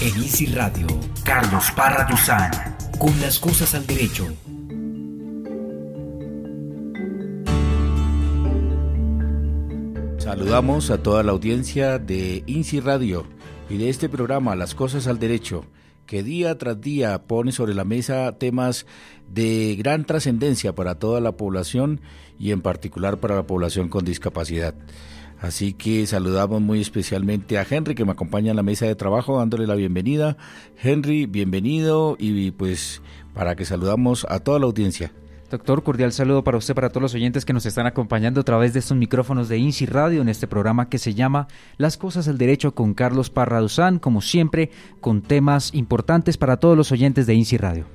En Easy Radio, Carlos Parra Tuzán, con las cosas al derecho. Saludamos a toda la audiencia de INSI Radio y de este programa Las Cosas al Derecho, que día tras día pone sobre la mesa temas de gran trascendencia para toda la población y en particular para la población con discapacidad. Así que saludamos muy especialmente a Henry que me acompaña en la mesa de trabajo dándole la bienvenida. Henry, bienvenido y pues para que saludamos a toda la audiencia. Doctor, cordial saludo para usted, para todos los oyentes que nos están acompañando a través de estos micrófonos de INSI Radio en este programa que se llama Las Cosas del Derecho con Carlos Parraduzán, como siempre, con temas importantes para todos los oyentes de INSI Radio.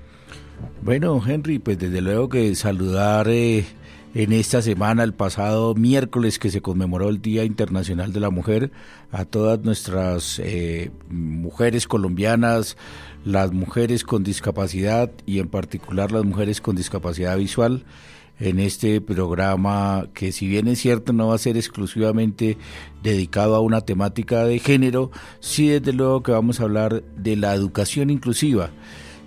Bueno, Henry, pues desde luego que saludar eh, en esta semana, el pasado miércoles que se conmemoró el Día Internacional de la Mujer, a todas nuestras eh, mujeres colombianas, las mujeres con discapacidad y en particular las mujeres con discapacidad visual en este programa que si bien es cierto no va a ser exclusivamente dedicado a una temática de género, sí desde luego que vamos a hablar de la educación inclusiva.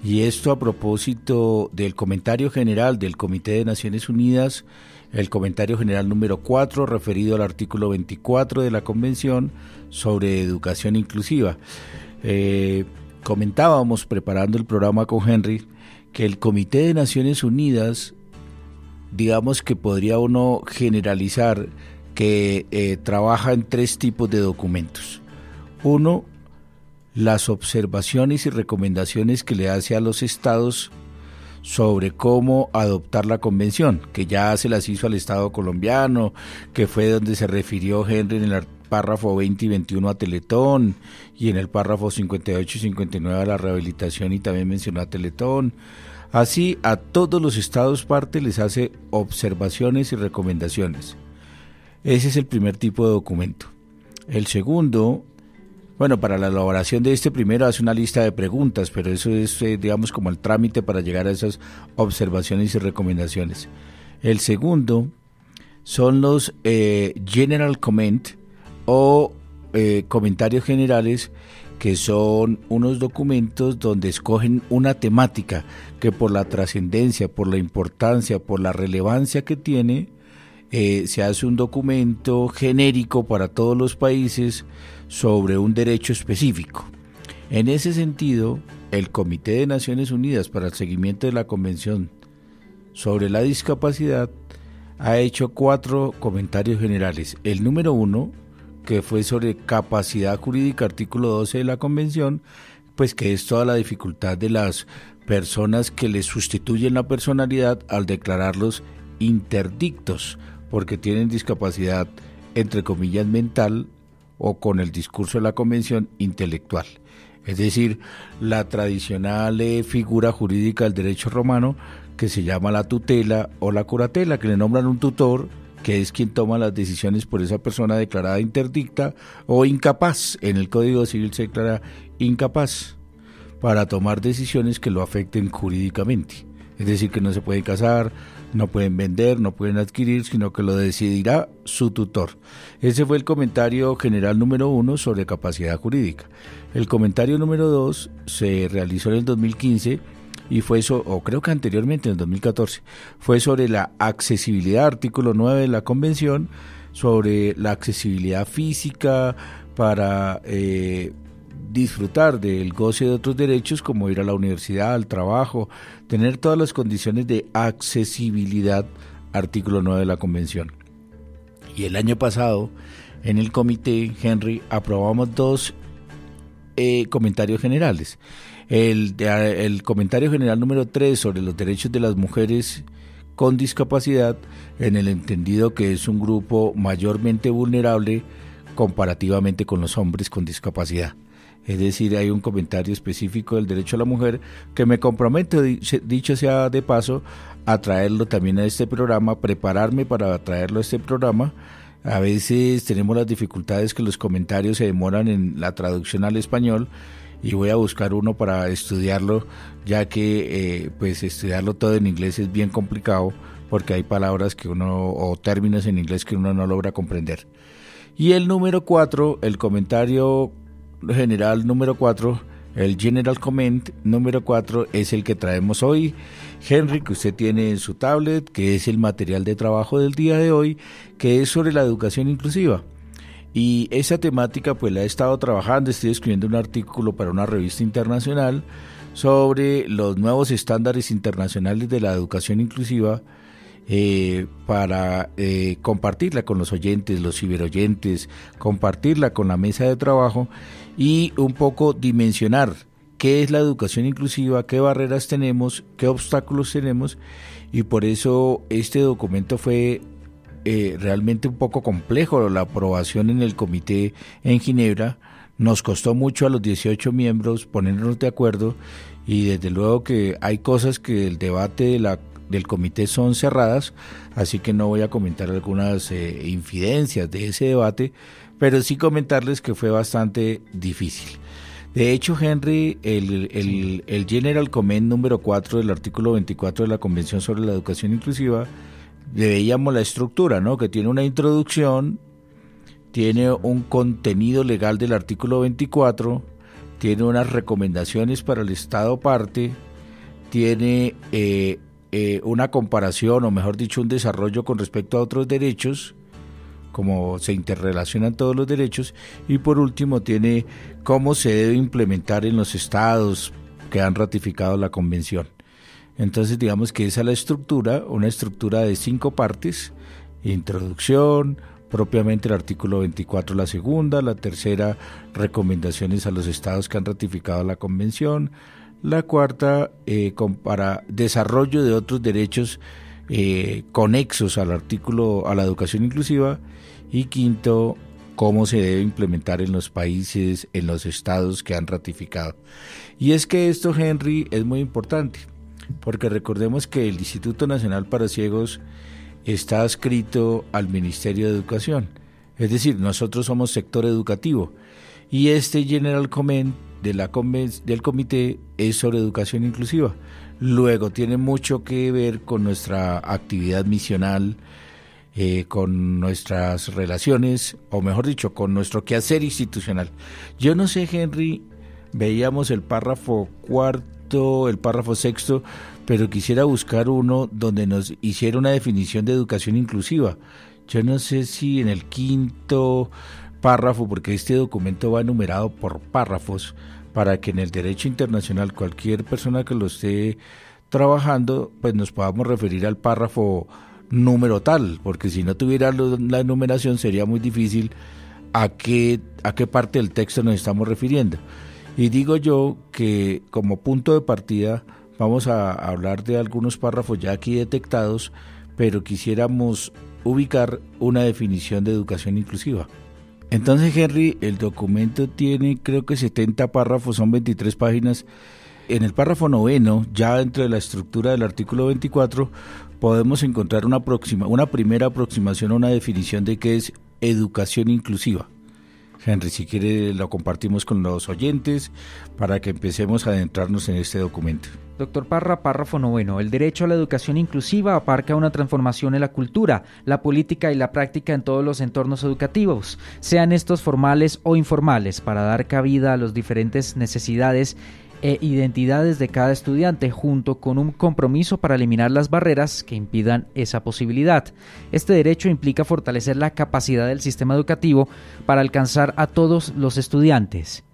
Y esto a propósito del comentario general del Comité de Naciones Unidas, el comentario general número 4 referido al artículo 24 de la Convención sobre Educación Inclusiva. Eh, comentábamos preparando el programa con Henry que el Comité de Naciones Unidas, digamos que podría uno generalizar que eh, trabaja en tres tipos de documentos. Uno, las observaciones y recomendaciones que le hace a los estados sobre cómo adoptar la convención, que ya se las hizo al Estado colombiano, que fue donde se refirió Henry en el párrafo 20 y 21 a Teletón y en el párrafo 58 y 59 a la rehabilitación y también mencionó a Teletón. Así a todos los estados parte les hace observaciones y recomendaciones. Ese es el primer tipo de documento. El segundo, bueno, para la elaboración de este primero hace una lista de preguntas, pero eso es, eh, digamos, como el trámite para llegar a esas observaciones y recomendaciones. El segundo son los eh, General Comment, o eh, comentarios generales que son unos documentos donde escogen una temática que por la trascendencia, por la importancia, por la relevancia que tiene, se hace un documento genérico para todos los países sobre un derecho específico. En ese sentido, el Comité de Naciones Unidas para el Seguimiento de la Convención sobre la Discapacidad ha hecho cuatro comentarios generales. El número uno que fue sobre capacidad jurídica, artículo 12 de la Convención, pues que es toda la dificultad de las personas que les sustituyen la personalidad al declararlos interdictos, porque tienen discapacidad, entre comillas, mental o con el discurso de la Convención intelectual. Es decir, la tradicional eh, figura jurídica del derecho romano que se llama la tutela o la curatela, que le nombran un tutor que es quien toma las decisiones por esa persona declarada interdicta o incapaz. En el Código Civil se declara incapaz para tomar decisiones que lo afecten jurídicamente. Es decir, que no se pueden casar, no pueden vender, no pueden adquirir, sino que lo decidirá su tutor. Ese fue el comentario general número uno sobre capacidad jurídica. El comentario número dos se realizó en el 2015 y fue eso, o creo que anteriormente, en el 2014, fue sobre la accesibilidad, artículo 9 de la Convención, sobre la accesibilidad física para eh, disfrutar del goce de otros derechos como ir a la universidad, al trabajo, tener todas las condiciones de accesibilidad, artículo 9 de la Convención. Y el año pasado, en el comité, Henry, aprobamos dos eh, comentarios generales el, el comentario general número 3 sobre los derechos de las mujeres con discapacidad, en el entendido que es un grupo mayormente vulnerable comparativamente con los hombres con discapacidad. Es decir, hay un comentario específico del derecho a la mujer que me comprometo, dicho sea de paso, a traerlo también a este programa, prepararme para traerlo a este programa. A veces tenemos las dificultades que los comentarios se demoran en la traducción al español y voy a buscar uno para estudiarlo, ya que eh, pues estudiarlo todo en inglés es bien complicado porque hay palabras que uno o términos en inglés que uno no logra comprender. Y el número cuatro, el comentario general número cuatro, El General Comment número 4 es el que traemos hoy. Henry, que usted tiene en su tablet, que es el material de trabajo del día de hoy, que es sobre la educación inclusiva. Y esa temática pues la he estado trabajando, estoy escribiendo un artículo para una revista internacional sobre los nuevos estándares internacionales de la educación inclusiva eh, para eh, compartirla con los oyentes, los ciberoyentes, compartirla con la mesa de trabajo y un poco dimensionar qué es la educación inclusiva, qué barreras tenemos, qué obstáculos tenemos y por eso este documento fue eh, realmente un poco complejo. La aprobación en el comité en Ginebra nos costó mucho a los 18 miembros ponernos de acuerdo y desde luego que hay cosas que el debate de la, del comité son cerradas, así que no voy a comentar algunas eh, infidencias de ese debate, pero sí comentarles que fue bastante difícil. De hecho, Henry, el, el, el General Comment número 4 del artículo 24 de la Convención sobre la Educación Inclusiva veíamos la estructura, ¿no? Que tiene una introducción, tiene un contenido legal del artículo 24, tiene unas recomendaciones para el Estado parte, tiene eh, eh, una comparación, o mejor dicho, un desarrollo con respecto a otros derechos, cómo se interrelacionan todos los derechos, y por último tiene cómo se debe implementar en los estados que han ratificado la convención. Entonces digamos que esa es la estructura, una estructura de cinco partes, introducción, propiamente el artículo 24 la segunda, la tercera recomendaciones a los estados que han ratificado la convención, la cuarta eh, para desarrollo de otros derechos eh, conexos al artículo a la educación inclusiva y quinto cómo se debe implementar en los países, en los estados que han ratificado. Y es que esto, Henry, es muy importante porque recordemos que el Instituto Nacional para Ciegos está adscrito al Ministerio de Educación, es decir, nosotros somos sector educativo y este General Comment del comité es sobre educación inclusiva. Luego tiene mucho que ver con nuestra actividad misional, eh, con nuestras relaciones, o mejor dicho, con nuestro quehacer institucional. Yo no sé, Henry, veíamos el párrafo cuarto el párrafo sexto, pero quisiera buscar uno donde nos hiciera una definición de educación inclusiva. Yo no sé si en el quinto párrafo, porque este documento va enumerado por párrafos, para que en el derecho internacional cualquier persona que lo esté trabajando, pues nos podamos referir al párrafo número tal, porque si no tuviera la enumeración sería muy difícil a qué, a qué parte del texto nos estamos refiriendo. Y digo yo que como punto de partida vamos a hablar de algunos párrafos ya aquí detectados, pero quisiéramos ubicar una definición de educación inclusiva. Entonces, Henry, el documento tiene creo que 70 párrafos, son 23 páginas. En el párrafo noveno, ya dentro de la estructura del artículo 24, podemos encontrar una, una primera aproximación a una definición de qué es educación inclusiva. Henry, si quiere lo compartimos con los oyentes para que empecemos a adentrarnos en este documento. Doctor Parra, párrafo noveno. El derecho a la educación inclusiva aparca una transformación en la cultura, la política y la práctica en todos los entornos educativos, sean estos formales o informales, para dar cabida a las diferentes necesidades e identidades de cada estudiante, junto con un compromiso para eliminar las barreras que impidan esa posibilidad. Este derecho implica fortalecer la capacidad del sistema educativo para alcanzar a todos los estudiantes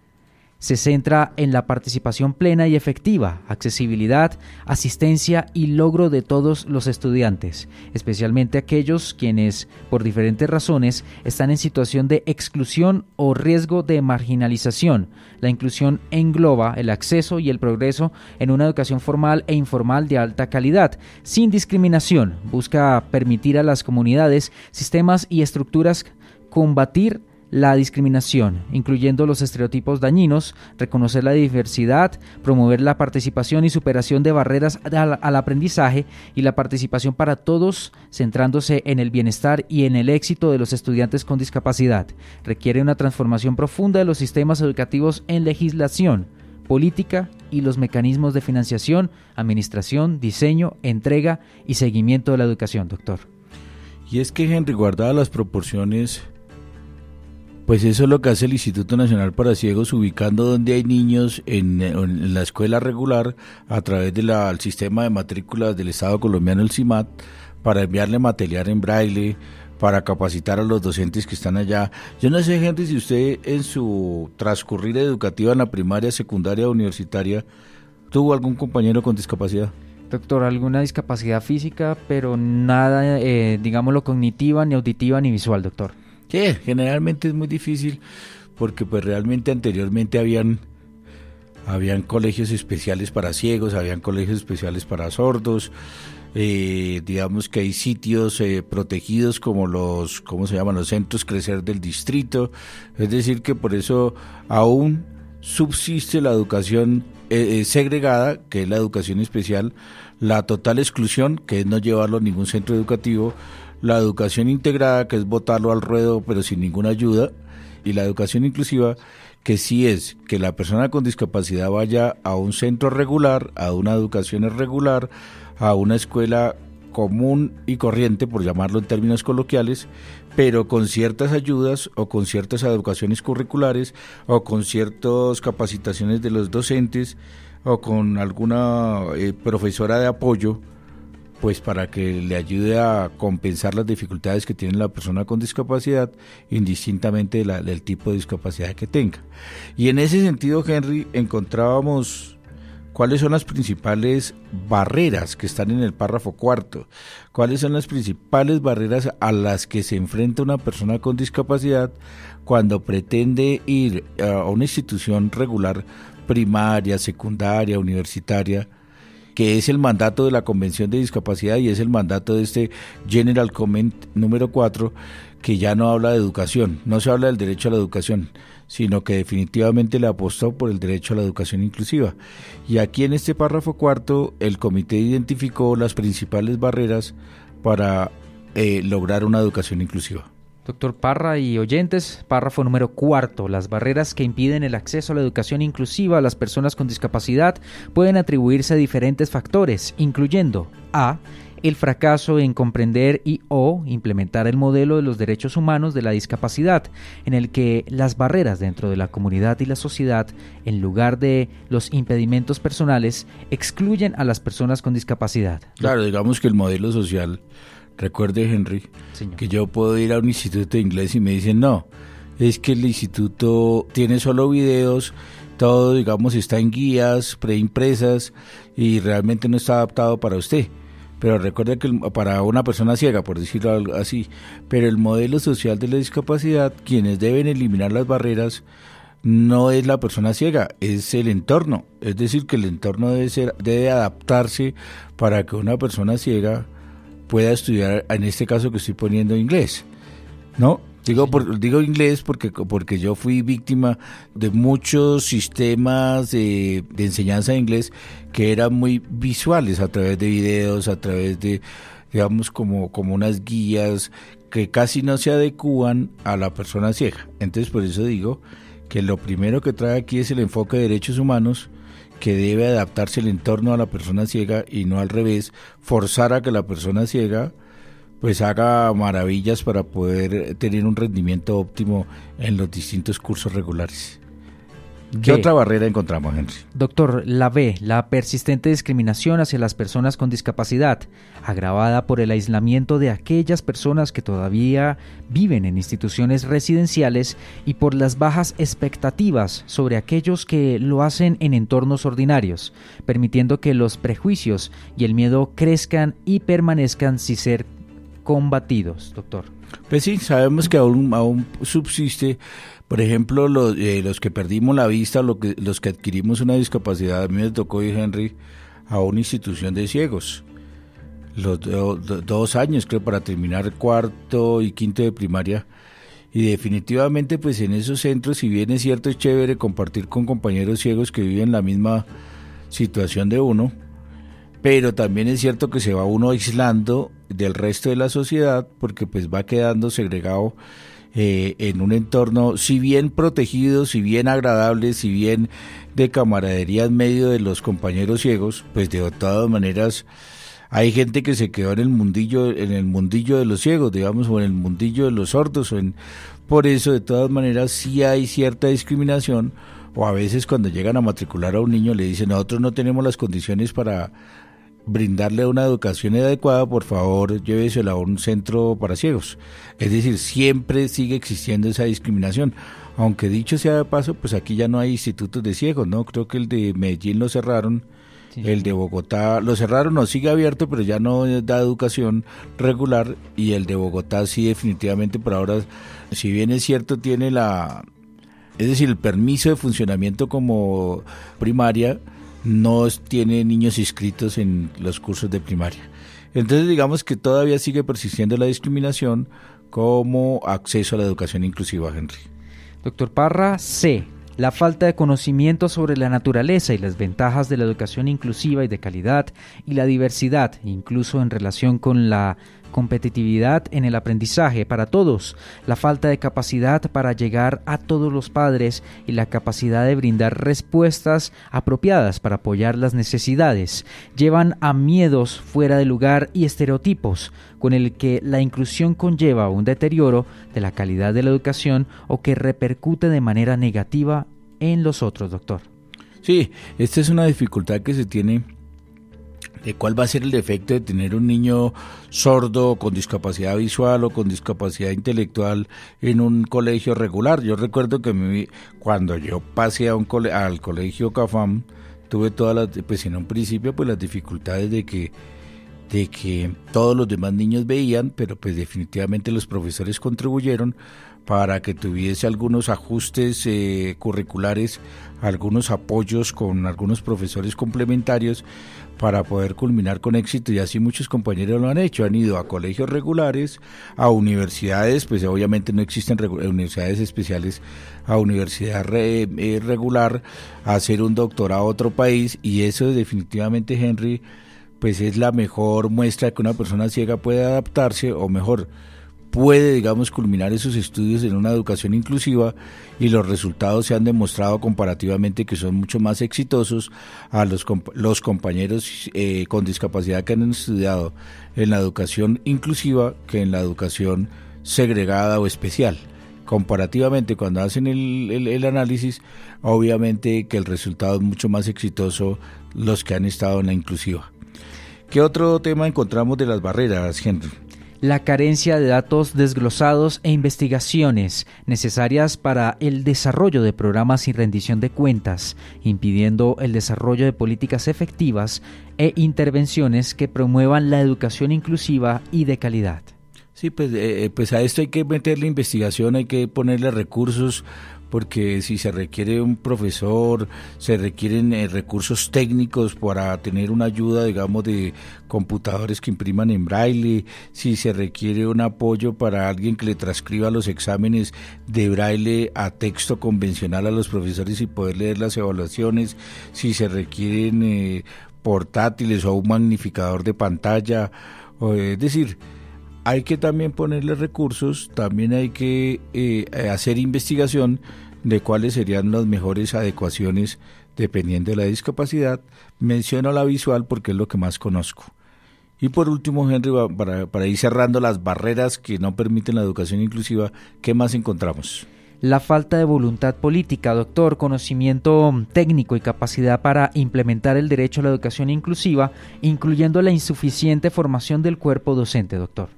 se centra en la participación plena y efectiva, accesibilidad, asistencia y logro de todos los estudiantes, especialmente aquellos quienes, por diferentes razones, están en situación de exclusión o riesgo de marginalización. La inclusión engloba el acceso y el progreso en una educación formal e informal de alta calidad, sin discriminación. Busca permitir a las comunidades, sistemas y estructuras combatir la discriminación, incluyendo los estereotipos dañinos, reconocer la diversidad, promover la participación y superación de barreras al, aprendizaje y la participación para todos, centrándose en el bienestar y en el éxito de los estudiantes con discapacidad. Requiere una transformación profunda de los sistemas educativos en legislación, política y los mecanismos de financiación, administración, diseño, entrega y seguimiento de la educación, doctor. Y es que, Henry, guardada las proporciones Pues eso es lo que hace el Instituto Nacional para Ciegos, ubicando donde hay niños en, la escuela regular a través del sistema de matrículas del Estado colombiano, el CIMAT, para enviarle material en braille, para capacitar a los docentes que están allá. Yo no sé, gente, si usted en su transcurrir educativa en la primaria, secundaria universitaria tuvo algún compañero con discapacidad. Doctor, alguna discapacidad física, pero nada, eh, digámoslo, cognitiva, ni auditiva, ni visual, doctor. Sí, generalmente es muy difícil porque pues realmente anteriormente habían habían colegios especiales para ciegos, habían colegios especiales para sordos, eh, digamos que hay sitios eh, protegidos como los, ¿cómo se llaman? Los centros crecer del distrito, es decir que por eso aún subsiste la educación eh, segregada, que es la educación especial, la total exclusión, que es no llevarlo a ningún centro educativo, la educación integrada, que es botarlo al ruedo pero sin ninguna ayuda, y la educación inclusiva, que sí es que la persona con discapacidad vaya a un centro regular, a una educación regular, a una escuela común y corriente, por llamarlo en términos coloquiales, pero con ciertas ayudas o con ciertas educaciones curriculares o con ciertas capacitaciones de los docentes o con alguna eh, profesora de apoyo pues para que le ayude a compensar las dificultades que tiene la persona con discapacidad, indistintamente del tipo de discapacidad que tenga. Y en ese sentido, Henry, encontrábamos cuáles son las principales barreras que están en el párrafo cuarto, cuáles son las principales barreras a las que se enfrenta una persona con discapacidad cuando pretende ir a una institución regular primaria, secundaria, universitaria, que es el mandato de la Convención de Discapacidad y es el mandato de este General Comment número 4, que ya no habla de educación, no se habla del derecho a la educación, sino que definitivamente le apostó por el derecho a la educación inclusiva. Y aquí en este párrafo cuarto, el comité identificó las principales barreras para eh, lograr una educación inclusiva. Doctor Parra y oyentes, párrafo número cuarto. Las barreras que impiden el acceso a la educación inclusiva a las personas con discapacidad pueden atribuirse a diferentes factores, incluyendo A. El fracaso en comprender y o implementar el modelo de los derechos humanos de la discapacidad, en el que las barreras dentro de la comunidad y la sociedad, en lugar de los impedimentos personales, excluyen a las personas con discapacidad. Claro, digamos que el modelo social Recuerde, Henry, que yo puedo ir a un instituto de inglés y me dicen, no, es que el instituto tiene solo videos, todo, digamos, está en guías preimpresas y realmente no está adaptado para usted. Pero recuerde que para una persona ciega, por decirlo así, pero el modelo social de la discapacidad, quienes deben eliminar las barreras, no es la persona ciega, es el entorno. Es decir, que el entorno debe, ser, debe adaptarse para que una persona ciega pueda estudiar, en este caso que estoy poniendo inglés, ¿no? Digo, digo inglés porque, porque yo fui víctima de muchos sistemas de, enseñanza de inglés que eran muy visuales a través de videos, a través de, digamos, como, como unas guías que casi no se adecúan a la persona ciega. Entonces, por eso digo que lo primero que trae aquí es el enfoque de derechos humanos, que debe adaptarse el entorno a la persona ciega y no al revés, forzar a que la persona ciega pues haga maravillas para poder tener un rendimiento óptimo en los distintos cursos regulares. ¿Qué otra barrera encontramos, Henry? Doctor, la B, la persistente discriminación hacia las personas con discapacidad, agravada por el aislamiento de aquellas personas que todavía viven en instituciones residenciales y por las bajas expectativas sobre aquellos que lo hacen en entornos ordinarios, permitiendo que los prejuicios y el miedo crezcan y permanezcan sin ser combatidos, doctor. Pues sí, sabemos que aún, aún subsiste por ejemplo, los, eh, los que perdimos la vista, lo que, los que adquirimos una discapacidad, a mí me tocó ir, Henry, a una institución de ciegos. Los dos años, creo, para terminar cuarto y quinto de primaria. Y definitivamente, pues en esos centros, si bien es cierto, es chévere compartir con compañeros ciegos que viven la misma situación de uno, pero también es cierto que se va uno aislando del resto de la sociedad porque pues va quedando segregado eh, en un entorno, si bien protegido, si bien agradable, si bien de camaradería en medio de los compañeros ciegos, pues de todas maneras hay gente que se quedó en el mundillo, en el mundillo de los ciegos, digamos, o en el mundillo de los sordos, o en, por eso, de todas maneras, sí hay cierta discriminación o a veces cuando llegan a matricular a un niño le dicen, nosotros no tenemos las condiciones para brindarle una educación adecuada, por favor llévesela a un centro para ciegos. Es decir, siempre sigue existiendo esa discriminación. Aunque dicho sea de paso, pues aquí ya no hay institutos de ciegos, ¿no? Creo que el de Medellín lo cerraron, el de Bogotá lo cerraron, no sigue abierto, pero ya no da educación regular y el de Bogotá sí definitivamente por ahora, si bien es cierto, tiene la, es decir, el permiso de funcionamiento como primaria, no tiene niños inscritos en los cursos de primaria. Entonces digamos que todavía sigue persistiendo la discriminación como acceso a la educación inclusiva, Henry. Doctor Parra, C. La falta de conocimiento sobre la naturaleza y las ventajas de la educación inclusiva y de calidad y la diversidad, incluso en relación con la competitividad en el aprendizaje para todos, la falta de capacidad para llegar a todos los padres y la capacidad de brindar respuestas apropiadas para apoyar las necesidades, llevan a miedos fuera de lugar y estereotipos, con el que la inclusión conlleva un deterioro de la calidad de la educación o que repercute de manera negativa en los otros, doctor. Sí, esta es una dificultad que se tiene de cuál va a ser el efecto de tener un niño sordo con discapacidad visual o con discapacidad intelectual en un colegio regular. Yo recuerdo que cuando yo pasé a un al colegio CAFAM, tuve todas las, pues en un principio, pues las dificultades de que de que todos los demás niños veían, pero pues definitivamente los profesores contribuyeron para que tuviese algunos ajustes eh, curriculares, algunos apoyos con algunos profesores complementarios para poder culminar con éxito y así muchos compañeros lo han hecho, han ido a colegios regulares, a universidades, pues obviamente no existen universidades especiales, a universidad eh, regular, a hacer un doctorado a otro país y eso definitivamente Henry pues es la mejor muestra de que una persona ciega puede adaptarse o mejor puede, digamos, culminar esos estudios en una educación inclusiva y los resultados se han demostrado comparativamente que son mucho más exitosos a los, los compañeros eh, con discapacidad que han estudiado en la educación inclusiva que en la educación segregada o especial. Comparativamente, cuando hacen el, el análisis, obviamente que el resultado es mucho más exitoso los que han estado en la inclusiva. ¿Qué otro tema encontramos de las barreras, Henry? La carencia de datos desglosados e investigaciones necesarias para el desarrollo de programas y rendición de cuentas, impidiendo el desarrollo de políticas efectivas e intervenciones que promuevan la educación inclusiva y de calidad. Sí, pues, eh, eh, pues a esto hay que meterle investigación, hay que ponerle recursos porque si se requiere un profesor, se requieren eh, recursos técnicos para tener una ayuda, digamos, de computadores que impriman en braille, si se requiere un apoyo para alguien que le transcriba los exámenes de braille a texto convencional a los profesores y poder leer las evaluaciones, si se requieren eh, portátiles o un magnificador de pantalla, es decir, hay que también ponerle recursos, también hay que eh, hacer investigación de cuáles serían las mejores adecuaciones dependiendo de la discapacidad. Menciono la visual porque es lo que más conozco. Y por último, Henry, para, para ir cerrando las barreras que no permiten la educación inclusiva, ¿qué más encontramos? la falta de voluntad política, doctor, conocimiento técnico y capacidad para implementar el derecho a la educación inclusiva, incluyendo la insuficiente formación del cuerpo docente, doctor.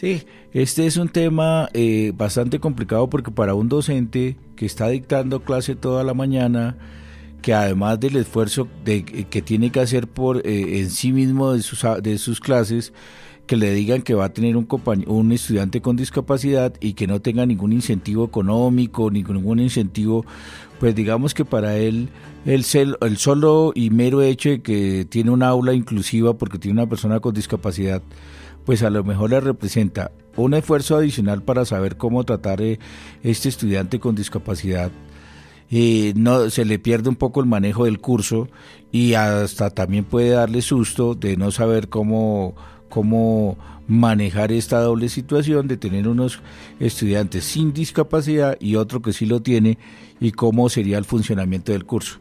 Sí, este es un tema eh, bastante complicado porque para un docente que está dictando clase toda la mañana, que además del esfuerzo de, que tiene que hacer por eh, en sí mismo de sus, de sus clases, que le digan que va a tener un, un estudiante con discapacidad y que no tenga ningún incentivo económico, ni ningún incentivo, pues digamos que para él el, el solo y mero hecho de que tiene una aula inclusiva porque tiene una persona con discapacidad, pues a lo mejor le representa un esfuerzo adicional para saber cómo tratar a eh, este estudiante con discapacidad. y no se le pierde un poco el manejo del curso y hasta también puede darle susto de no saber cómo cómo manejar esta doble situación de tener unos estudiantes sin discapacidad y otro que sí lo tiene y cómo sería el funcionamiento del curso.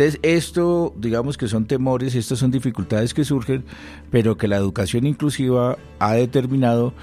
Entonces, esto, digamos que son temores, estas son dificultades que surgen, pero que la educación inclusiva ha determinado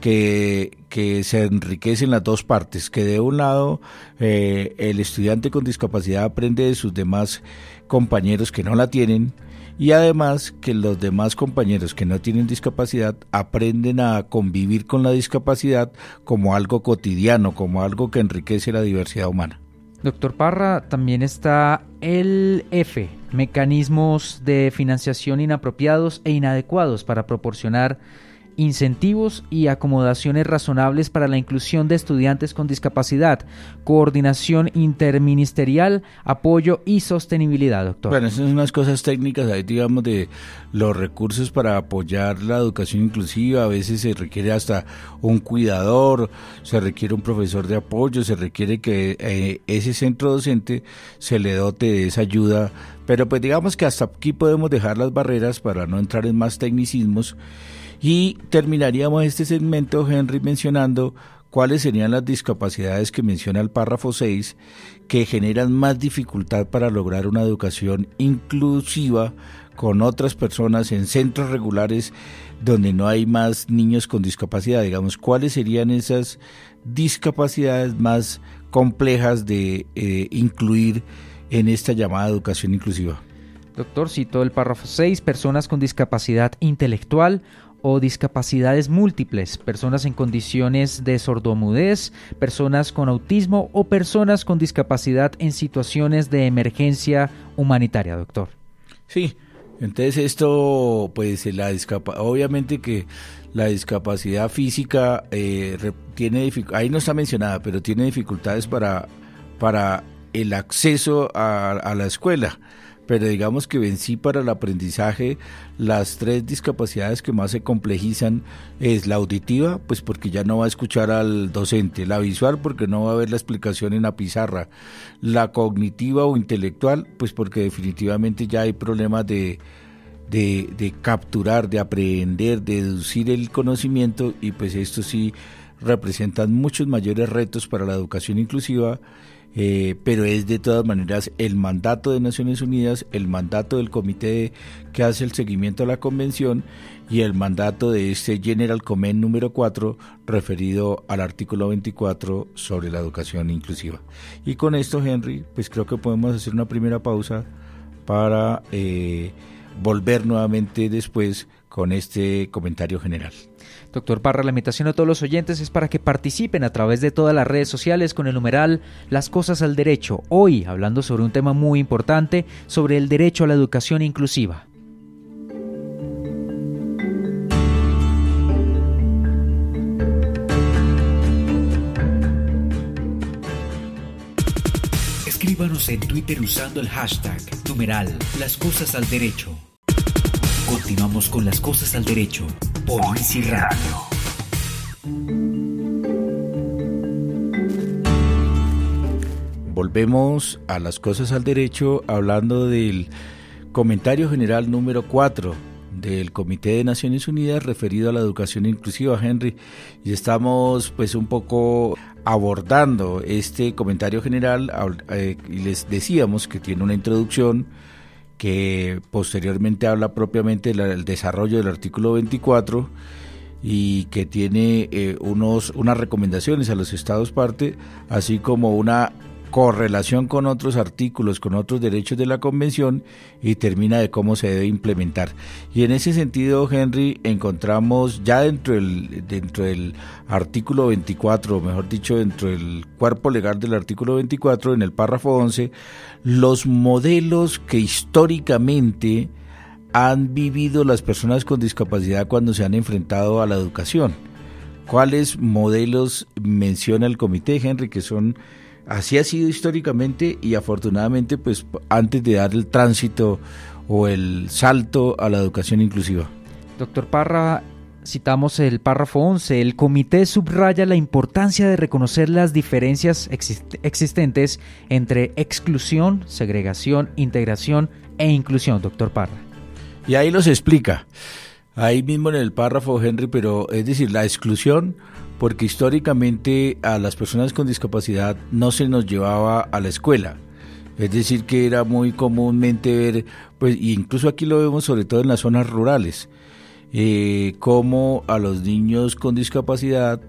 que, que se enriquecen las dos partes, que de un lado eh, el estudiante con discapacidad aprende de sus demás compañeros que no la tienen y además que los demás compañeros que no tienen discapacidad aprenden a convivir con la discapacidad como algo cotidiano, como algo que enriquece la diversidad humana. Doctor Parra, también está el F, mecanismos de financiación inapropiados e inadecuados para proporcionar incentivos y acomodaciones razonables para la inclusión de estudiantes con discapacidad, coordinación interministerial, apoyo y sostenibilidad, doctor. Bueno, esas son unas cosas técnicas, ahí digamos, de los recursos para apoyar la educación inclusiva, a veces se requiere hasta un cuidador, se requiere un profesor de apoyo, se requiere que eh, ese centro docente se le dote de esa ayuda, pero pues digamos que hasta aquí podemos dejar las barreras para no entrar en más tecnicismos. Y terminaríamos este segmento, Henry, mencionando cuáles serían las discapacidades que menciona el párrafo 6 que generan más dificultad para lograr una educación inclusiva con otras personas en centros regulares donde no hay más niños con discapacidad. Digamos, cuáles serían esas discapacidades más complejas de eh, incluir en esta llamada educación inclusiva. Doctor, cito el párrafo 6, personas con discapacidad intelectual o discapacidades múltiples, personas en condiciones de sordomudez, personas con autismo o personas con discapacidad en situaciones de emergencia humanitaria, doctor. Sí, entonces esto, pues la obviamente que la discapacidad física eh, tiene ahí no está mencionada, pero tiene dificultades para, para el acceso a la escuela pero digamos que en sí para el aprendizaje las tres discapacidades que más se complejizan es la auditiva, pues porque ya no va a escuchar al docente, la visual porque no va a ver la explicación en la pizarra, la cognitiva o intelectual, pues porque definitivamente ya hay problemas de, de, de capturar, de aprender, de deducir el conocimiento y pues esto sí representan muchos mayores retos para la educación inclusiva eh, pero es de todas maneras el mandato de Naciones Unidas, el mandato del comité que hace el seguimiento a la convención y el mandato de este General Comment número 4 referido al artículo 24 sobre la educación inclusiva. Y con esto, Henry, pues creo que podemos hacer una primera pausa para eh, volver nuevamente después con este comentario general. Doctor Parra, la invitación a todos los oyentes es para que participen a través de todas las redes sociales con el numeral Las Cosas al Derecho. Hoy hablando sobre un tema muy importante, sobre el derecho a la educación inclusiva. Escríbanos en Twitter usando el hashtag numeral Las Cosas al Derecho. Continuamos con las cosas al derecho por Easy Radio. Volvemos a las cosas al derecho hablando del comentario general número 4 del Comité de Naciones Unidas referido a la educación inclusiva, Henry, y estamos pues un poco abordando este comentario general eh, y les decíamos que tiene una introducción, que posteriormente habla propiamente del desarrollo del artículo 24 y que tiene eh, unos, unas recomendaciones a los estados parte, así como una correlación con otros artículos, con otros derechos de la Convención y termina de cómo se debe implementar. Y en ese sentido, Henry, encontramos ya dentro del, dentro del artículo 24, o mejor dicho, dentro del cuerpo legal del artículo 24, en el párrafo 11, los modelos que históricamente han vivido las personas con discapacidad cuando se han enfrentado a la educación. ¿Cuáles modelos menciona el comité, Henry, que son Así ha sido históricamente y afortunadamente pues antes de dar el tránsito o el salto a la educación inclusiva. Doctor Parra, citamos el párrafo 11, el comité subraya la importancia de reconocer las diferencias existentes entre exclusión, segregación, integración e inclusión, doctor Parra. Y ahí los explica, ahí mismo en el párrafo Henry, pero es decir, la exclusión porque históricamente a las personas con discapacidad no se nos llevaba a la escuela. Es decir, que era muy comúnmente ver, pues, incluso aquí lo vemos sobre todo en las zonas rurales, eh, cómo a los niños con discapacidad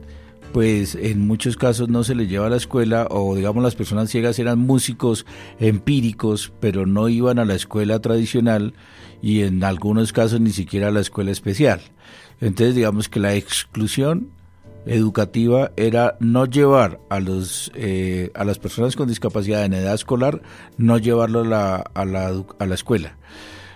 pues en muchos casos no se les lleva a la escuela o digamos las personas ciegas eran músicos empíricos pero no iban a la escuela tradicional y en algunos casos ni siquiera a la escuela especial. Entonces digamos que la exclusión educativa era no llevar a los eh, a las personas con discapacidad en edad escolar no llevarlo a la, a la, a la escuela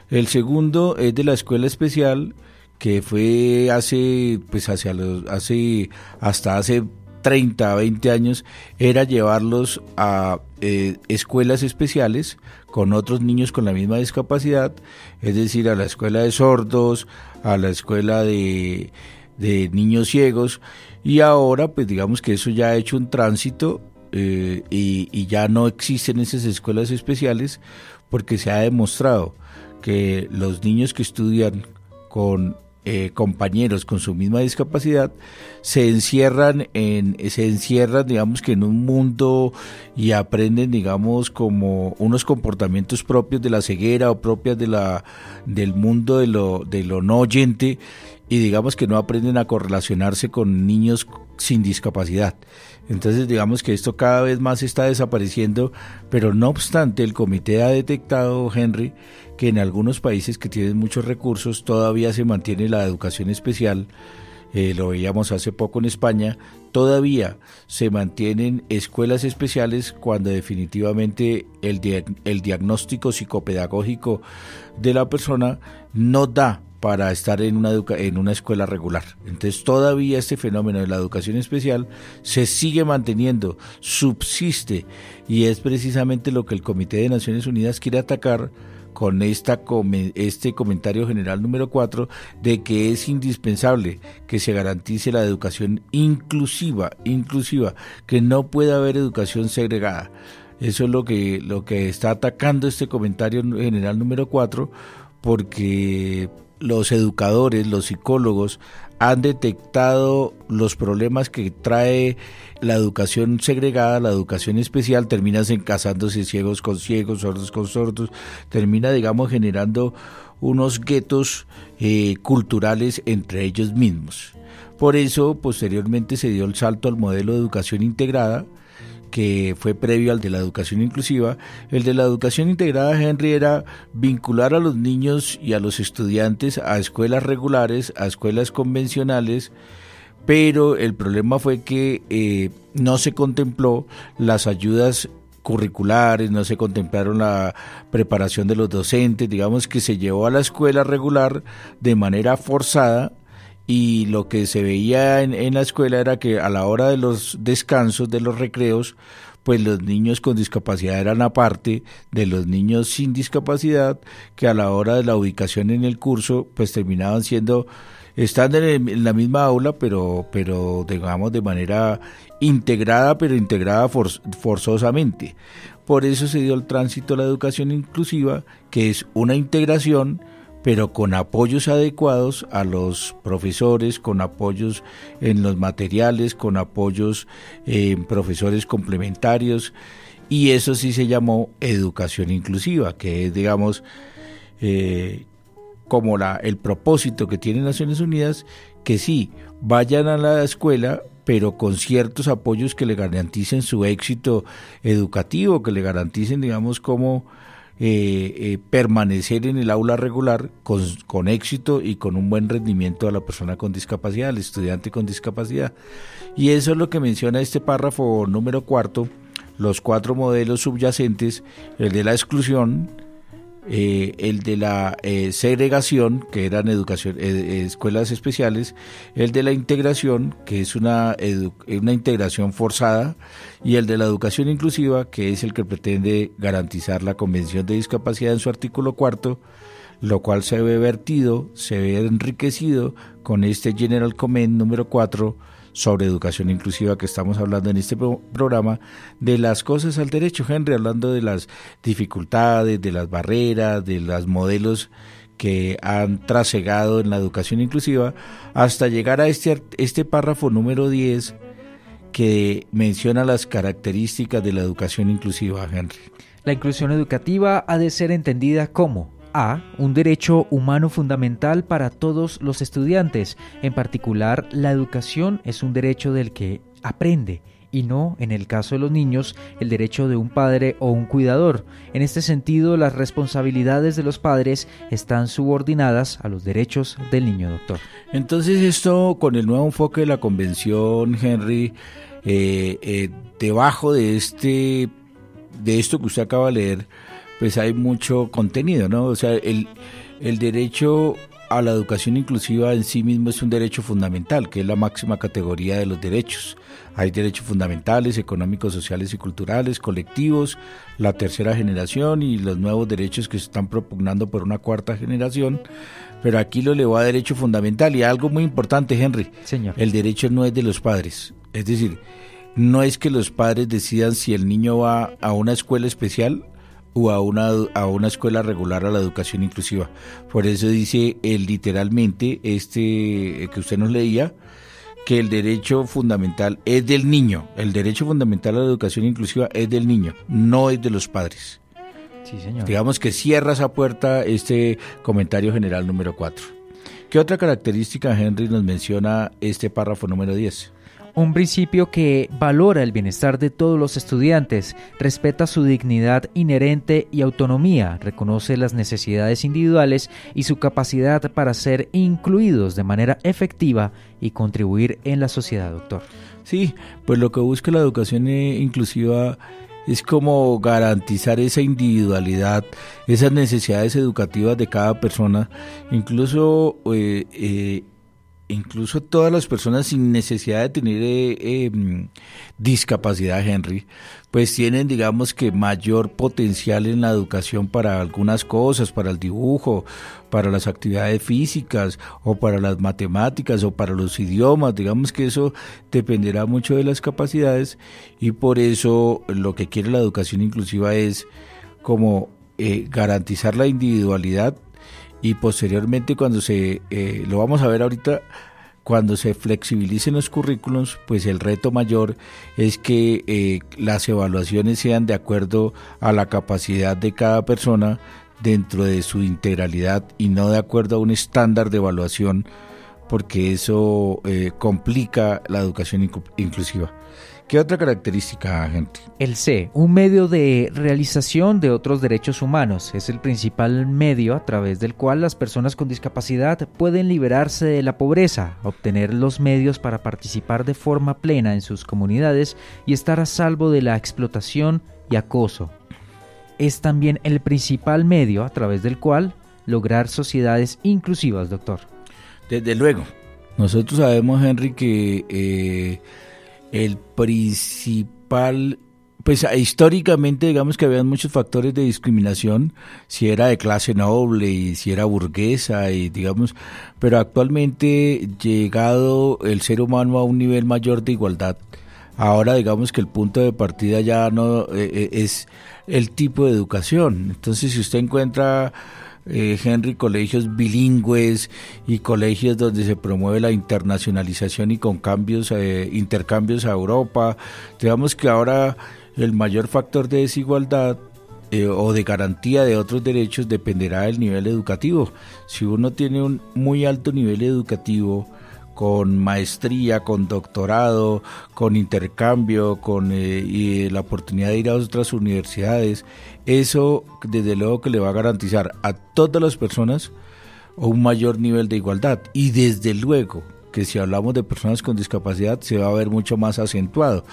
el segundo es de la escuela especial que fue hace pues hacia los hace hasta hace 30, 20 años era llevarlos a eh, escuelas especiales con otros niños con la misma discapacidad, es decir, a la escuela de sordos, a la escuela de, niños ciegos, y ahora pues digamos que eso ya ha hecho un tránsito eh, y ya no existen esas escuelas especiales porque se ha demostrado que los niños que estudian con eh, compañeros con su misma discapacidad se encierran en se encierran digamos que en un mundo y aprenden digamos como unos comportamientos propios de la ceguera o propios de la del mundo de lo de lo no oyente y digamos que no aprenden a correlacionarse con niños sin discapacidad. Entonces digamos que esto cada vez más está desapareciendo, pero no obstante el comité ha detectado, Henry, que en algunos países que tienen muchos recursos todavía se mantiene la educación especial, eh, lo veíamos hace poco en España, todavía se mantienen escuelas especiales cuando definitivamente el, el diagnóstico psicopedagógico de la persona no da para estar en una, en una escuela regular. Entonces todavía este fenómeno de la educación especial se sigue manteniendo, subsiste y es precisamente lo que el Comité de Naciones Unidas quiere atacar con esta, este comentario general número 4 de que es indispensable que se garantice la educación inclusiva, inclusiva, que no pueda haber educación segregada. Eso es lo que, lo que está atacando este comentario general número 4 porque los educadores, los psicólogos han detectado los problemas que trae la educación segregada, la educación especial, termina casándose ciegos con ciegos, sordos con sordos, termina, digamos, generando unos guetos eh, culturales entre ellos mismos. Por eso, posteriormente se dio el salto al modelo de educación integrada, que fue previo al de la educación inclusiva. El de la educación integrada, Henry, era vincular a los niños y a los estudiantes a escuelas regulares, a escuelas convencionales, pero el problema fue que eh, no se contempló las ayudas curriculares, no se contemplaron la preparación de los docentes, digamos que se llevó a la escuela regular de manera forzada y lo que se veía en, la escuela era que a la hora de los descansos, de los recreos, pues los niños con discapacidad eran aparte de los niños sin discapacidad, que a la hora de la ubicación en el curso, pues terminaban siendo, están en, la misma aula, pero, pero digamos de manera integrada, pero integrada forzosamente. Por eso se dio el tránsito a la educación inclusiva, que es una integración pero con apoyos adecuados a los profesores, con apoyos en los materiales, con apoyos en profesores complementarios, y eso sí se llamó educación inclusiva, que es, digamos, eh, como la, el propósito que tiene Naciones Unidas, que sí, vayan a la escuela, pero con ciertos apoyos que le garanticen su éxito educativo, que le garanticen, digamos, como eh, eh, permanecer en el aula regular con, con, éxito y con un buen rendimiento a la persona con discapacidad, al estudiante con discapacidad. Y eso es lo que menciona este párrafo número cuarto, los cuatro modelos subyacentes, el de la exclusión, eh, el de la eh, segregación, que eran educación, eh, escuelas especiales, el de la integración, que es una, una integración forzada, y el de la educación inclusiva, que es el que pretende garantizar la Convención de Discapacidad en su artículo cuarto, lo cual se ve vertido, se ve enriquecido con este General Comment número 4 sobre educación inclusiva que estamos hablando en este programa, de las cosas al derecho, Henry, hablando de las dificultades, de las barreras, de los modelos que han trasegado en la educación inclusiva, hasta llegar a este, este párrafo número 10 que menciona las características de la educación inclusiva, Henry. La inclusión educativa ha de ser entendida como Un derecho humano fundamental para todos los estudiantes. En particular, la educación es un derecho del que aprende y no, en el caso de los niños, el derecho de un padre o un cuidador. En este sentido, las responsabilidades de los padres están subordinadas a los derechos del niño, doctor. Entonces esto, con el nuevo enfoque de la convención, Henry, eh, eh, debajo de este, de esto que usted acaba de leer, pues hay mucho contenido, ¿no? O sea, el, el derecho a la educación inclusiva en sí mismo es un derecho fundamental, que es la máxima categoría de los derechos. Hay derechos fundamentales, económicos, sociales y culturales, colectivos, la tercera generación y los nuevos derechos que se están propugnando por una cuarta generación. Pero aquí lo elevó a derecho fundamental y algo muy importante, Henry. Señor. El derecho no es de los padres. Es decir, no es que los padres decidan si el niño va a una escuela especial o a una, a una escuela regular a la educación inclusiva. Por eso dice él literalmente, este que usted nos leía, que el derecho fundamental es del niño. El derecho fundamental a la educación inclusiva es del niño, no es de los padres. Sí, señor. Digamos que cierra esa puerta este comentario general número 4. ¿Qué otra característica, Henry, nos menciona este párrafo número 10? Un principio que valora el bienestar de todos los estudiantes, respeta su dignidad inherente y autonomía, reconoce las necesidades individuales y su capacidad para ser incluidos de manera efectiva y contribuir en la sociedad, doctor. Sí, pues lo que busca la educación eh, inclusiva es como garantizar esa individualidad, esas necesidades educativas de cada persona, incluso eh, eh, incluso todas las personas sin necesidad de tener eh, em, discapacidad, Henry, pues tienen, digamos que, mayor potencial en la educación para algunas cosas, para el dibujo, para las actividades físicas, o para las matemáticas, o para los idiomas. Digamos que eso dependerá mucho de las capacidades y por eso lo que quiere la educación inclusiva es como eh, garantizar la individualidad y posteriormente cuando se, eh, lo vamos a ver ahorita, cuando se flexibilicen los currículos, pues el reto mayor es que eh, las evaluaciones sean de acuerdo a la capacidad de cada persona dentro de su integralidad y no de acuerdo a un estándar de evaluación, porque eso eh, complica la educación inclusiva. ¿Qué otra característica, gente? El C, un medio de realización de otros derechos humanos. Es el principal medio a través del cual las personas con discapacidad pueden liberarse de la pobreza, obtener los medios para participar de forma plena en sus comunidades y estar a salvo de la explotación y acoso. Es también el principal medio a través del cual lograr sociedades inclusivas, doctor. Desde luego. Nosotros sabemos, Henry, que... Eh, el principal pues históricamente digamos que había muchos factores de discriminación, si era de clase noble y si era burguesa y digamos, pero actualmente llegado el ser humano a un nivel mayor de igualdad, ahora digamos que el punto de partida ya no eh, eh, es el tipo de educación. Entonces si usted encuentra eh, Henry, colegios bilingües y colegios donde se promueve la internacionalización y con cambios, eh, intercambios a Europa. Digamos que ahora el mayor factor de desigualdad eh, o de garantía de otros derechos dependerá del nivel educativo. Si uno tiene un muy alto nivel educativo, con maestría, con doctorado, con intercambio, con y la oportunidad de ir a otras universidades, eso, desde luego, que le va a garantizar a todas las personas un mayor nivel de igualdad. Y desde luego que si hablamos de personas con discapacidad se va a ver mucho más acentuado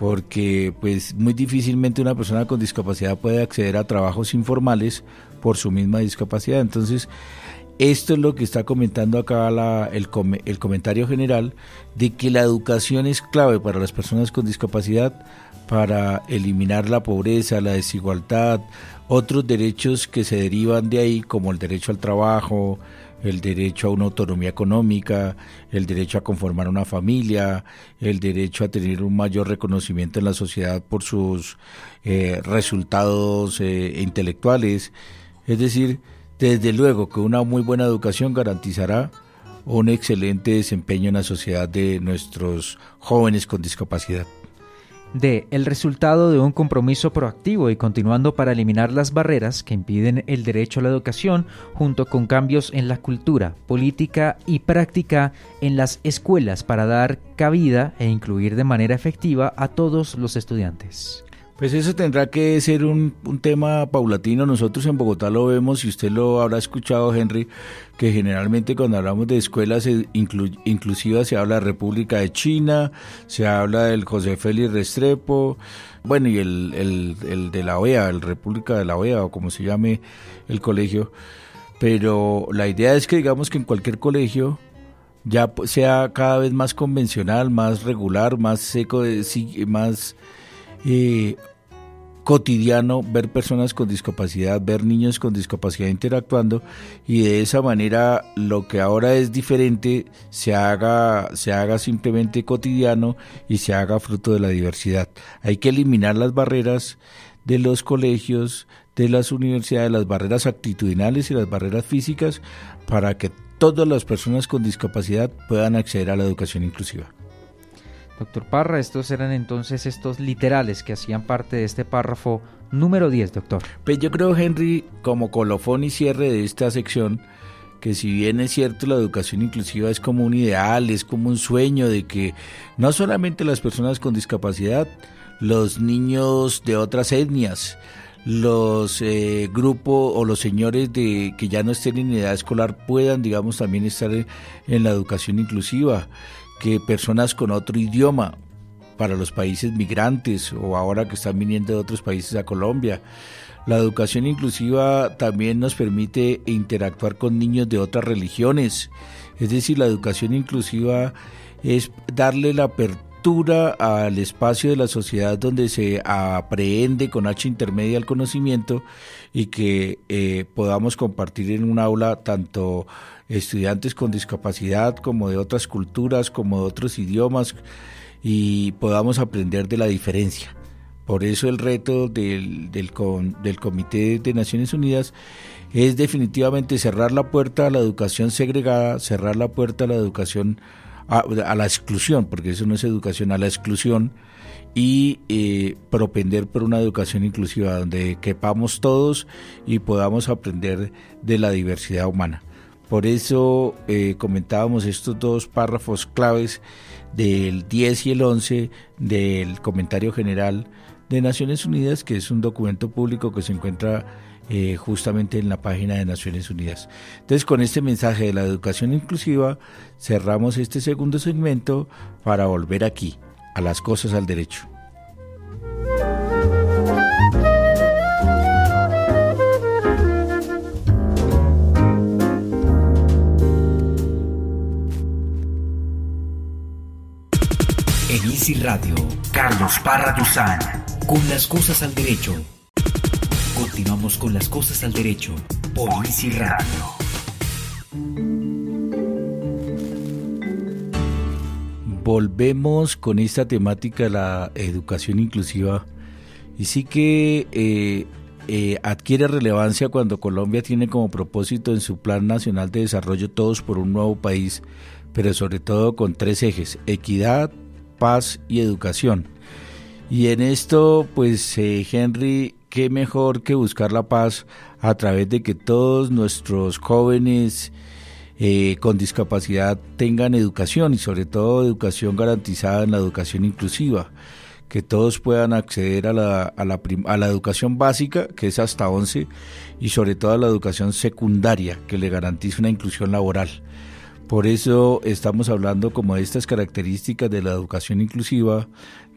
porque pues muy difícilmente una persona con discapacidad puede acceder a trabajos informales por su misma discapacidad. Entonces, esto es lo que está comentando acá el, el comentario general de que la educación es clave para las personas con discapacidad para eliminar la pobreza, la desigualdad, otros derechos que se derivan de ahí, como el derecho al trabajo, el derecho a una autonomía económica, el derecho a conformar una familia, el derecho a tener un mayor reconocimiento en la sociedad por sus eh, resultados eh, intelectuales. Es decir, desde luego que una muy buena educación garantizará un excelente desempeño en la sociedad de nuestros jóvenes con discapacidad. D. El resultado de un compromiso proactivo y continuando para eliminar las barreras que impiden el derecho a la educación, junto con cambios en la cultura, política y práctica en las escuelas para dar cabida e incluir de manera efectiva a todos los estudiantes. Pues eso tendrá que ser un, tema paulatino. Nosotros en Bogotá lo vemos y usted lo habrá escuchado, Henry, que generalmente cuando hablamos de escuelas inclusivas se habla de República de China, se habla del José Félix Restrepo, bueno, y el, el de la OEA, el República de la OEA, o como se llame el colegio. Pero la idea es que digamos que en cualquier colegio ya sea cada vez más convencional, más regular, más seco, más eh, cotidiano ver personas con discapacidad, ver niños con discapacidad interactuando y de esa manera lo que ahora es diferente se haga, se haga simplemente cotidiano y se haga fruto de la diversidad. Hay que eliminar las barreras de los colegios, de las universidades, las barreras actitudinales y las barreras físicas para que todas las personas con discapacidad puedan acceder a la educación inclusiva. Doctor Parra, estos eran entonces estos literales que hacían parte de este párrafo número 10, doctor. Pues yo creo, Henry, como colofón y cierre de esta sección, que si bien es cierto la educación inclusiva es como un ideal, es como un sueño de que no solamente las personas con discapacidad, los niños de otras etnias, los eh, grupos o los señores de que ya no estén en edad escolar puedan, digamos, también estar en la educación inclusiva que personas con otro idioma para los países migrantes o ahora que están viniendo de otros países a Colombia. La educación inclusiva también nos permite interactuar con niños de otras religiones. Es decir, la educación inclusiva es darle la apertura al espacio de la sociedad donde se aprehende con H intermedia el conocimiento y que eh, podamos compartir en un aula tanto estudiantes con discapacidad, como de otras culturas, como de otros idiomas, y podamos aprender de la diferencia. Por eso el reto del, del, Comité de Naciones Unidas es definitivamente cerrar la puerta a la educación segregada, cerrar la puerta a la educación, a, la exclusión, porque eso no es educación, a la exclusión, y eh, propender por una educación inclusiva donde quepamos todos y podamos aprender de la diversidad humana. Por eso eh, comentábamos estos dos párrafos claves del 10 y el 11 del comentario general de Naciones Unidas, que es un documento público que se encuentra eh, justamente en la página de Naciones Unidas. Entonces, con este mensaje de la educación inclusiva, cerramos este segundo segmento para volver aquí, a las cosas al derecho. Radio, Carlos Parra Duzán, con las cosas al derecho. Continuamos con las cosas al derecho por Easy Radio. Volvemos con esta temática de la educación inclusiva y sí que eh, eh, adquiere relevancia cuando Colombia tiene como propósito en su Plan Nacional de Desarrollo Todos por un Nuevo País, pero sobre todo con tres ejes, equidad, paz y educación. Y en esto, pues eh, Henry, qué mejor que buscar la paz a través de que todos nuestros jóvenes eh, con discapacidad tengan educación y sobre todo educación garantizada en la educación inclusiva, que todos puedan acceder a la, a la, a la educación básica, que es hasta 11, y sobre todo a la educación secundaria, que le garantice una inclusión laboral. Por eso estamos hablando como de estas características de la educación inclusiva,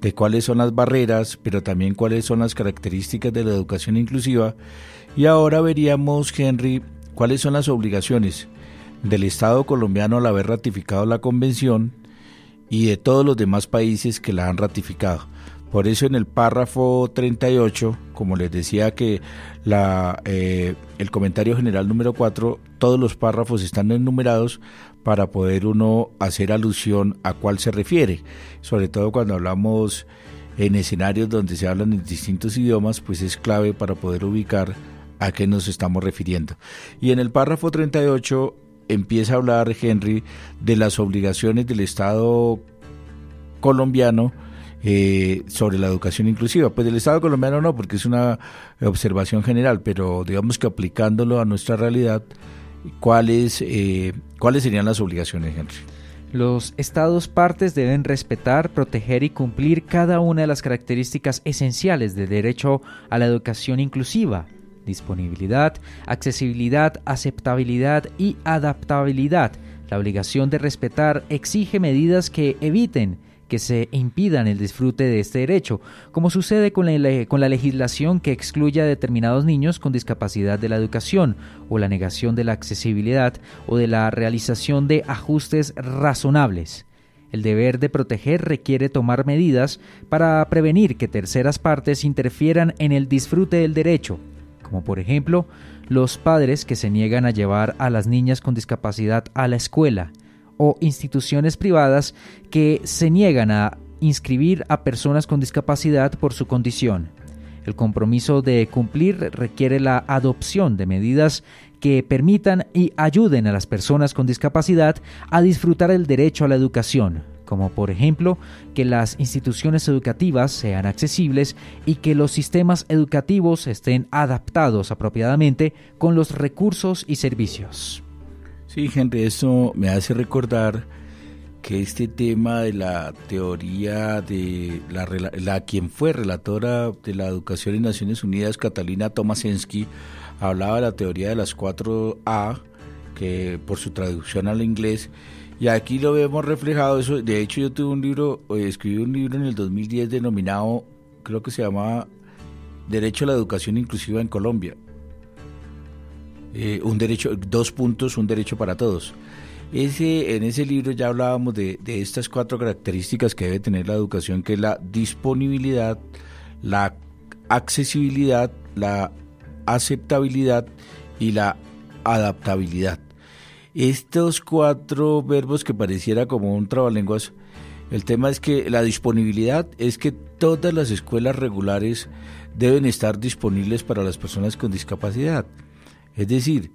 de cuáles son las barreras, pero también cuáles son las características de la educación inclusiva. Y ahora veríamos, Henry, cuáles son las obligaciones del Estado colombiano al haber ratificado la convención y de todos los demás países que la han ratificado. Por eso en el párrafo 38, como les decía que eh, el comentario general número 4, todos los párrafos están enumerados para poder uno hacer alusión a cuál se refiere, sobre todo cuando hablamos en escenarios donde se hablan en distintos idiomas, pues es clave para poder ubicar a qué nos estamos refiriendo. Y en el párrafo 38 empieza a hablar Henry de las obligaciones del Estado colombiano eh, sobre la educación inclusiva. Pues del Estado colombiano no, porque es una observación general, pero digamos que aplicándolo a nuestra realidad, ¿cuáles, eh, ¿cuáles serían las obligaciones, Henry? Los Estados partes deben respetar, proteger y cumplir cada una de las características esenciales del derecho a la educación inclusiva, disponibilidad, accesibilidad, aceptabilidad y adaptabilidad. La obligación de respetar exige medidas que eviten que se impidan el disfrute de este derecho, como sucede con la, con la, legislación que excluye a determinados niños con discapacidad de la educación, o la negación de la accesibilidad, o de la realización de ajustes razonables. El deber de proteger requiere tomar medidas para prevenir que terceras partes interfieran en el disfrute del derecho, como por ejemplo los padres que se niegan a llevar a las niñas con discapacidad a la escuela, o instituciones privadas que se niegan a inscribir a personas con discapacidad por su condición. El compromiso de cumplir requiere la adopción de medidas que permitan y ayuden a las personas con discapacidad a disfrutar el derecho a la educación, como por ejemplo que las instituciones educativas sean accesibles y que los sistemas educativos estén adaptados apropiadamente con los recursos y servicios. Sí, Henry, eso me hace recordar que este tema de la teoría de la, quien fue relatora de la educación en Naciones Unidas, Catalina Tomasensky, hablaba de la teoría de las 4A, que por su traducción al inglés, y aquí lo vemos reflejado. Eso, de hecho, yo tuve un libro, eh, escribí un libro en el 2010 denominado, creo que se llamaba Derecho a la Educación Inclusiva en Colombia. Eh, un derecho, dos puntos, un derecho para todos. Ese, en ese libro ya hablábamos de, de estas cuatro características que debe tener la educación, que es la disponibilidad, la accesibilidad, la aceptabilidad y la adaptabilidad. Estos cuatro verbos que pareciera como un trabalenguas, el tema es que la disponibilidad es que todas las escuelas regulares deben estar disponibles para las personas con discapacidad. Es decir,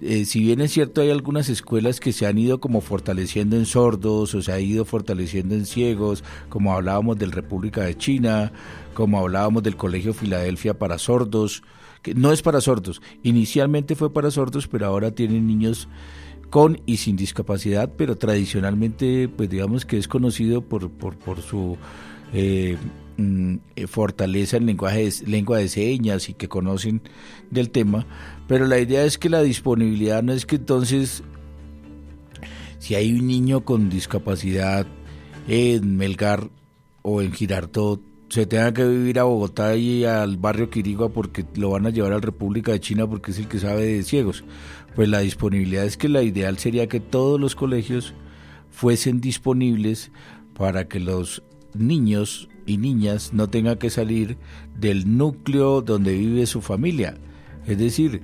eh, si bien es cierto hay algunas escuelas que se han ido como fortaleciendo en sordos o se ha ido fortaleciendo en ciegos, como hablábamos del República de China, como hablábamos del Colegio Filadelfia para sordos, que no es para sordos, inicialmente fue para sordos, pero ahora tienen niños con y sin discapacidad, pero tradicionalmente pues digamos que es conocido por, por, por su eh, fortaleza en lenguaje lengua de señas y que conocen del tema, pero la idea es que la disponibilidad no es que entonces, si hay un niño con discapacidad en Melgar o en Girardot, se tenga que vivir a Bogotá y al barrio Quirigua porque lo van a llevar a la República de China porque es el que sabe de ciegos. Pues la disponibilidad es que la ideal sería que todos los colegios fuesen disponibles para que los niños y niñas no tengan que salir del núcleo donde vive su familia. Es decir,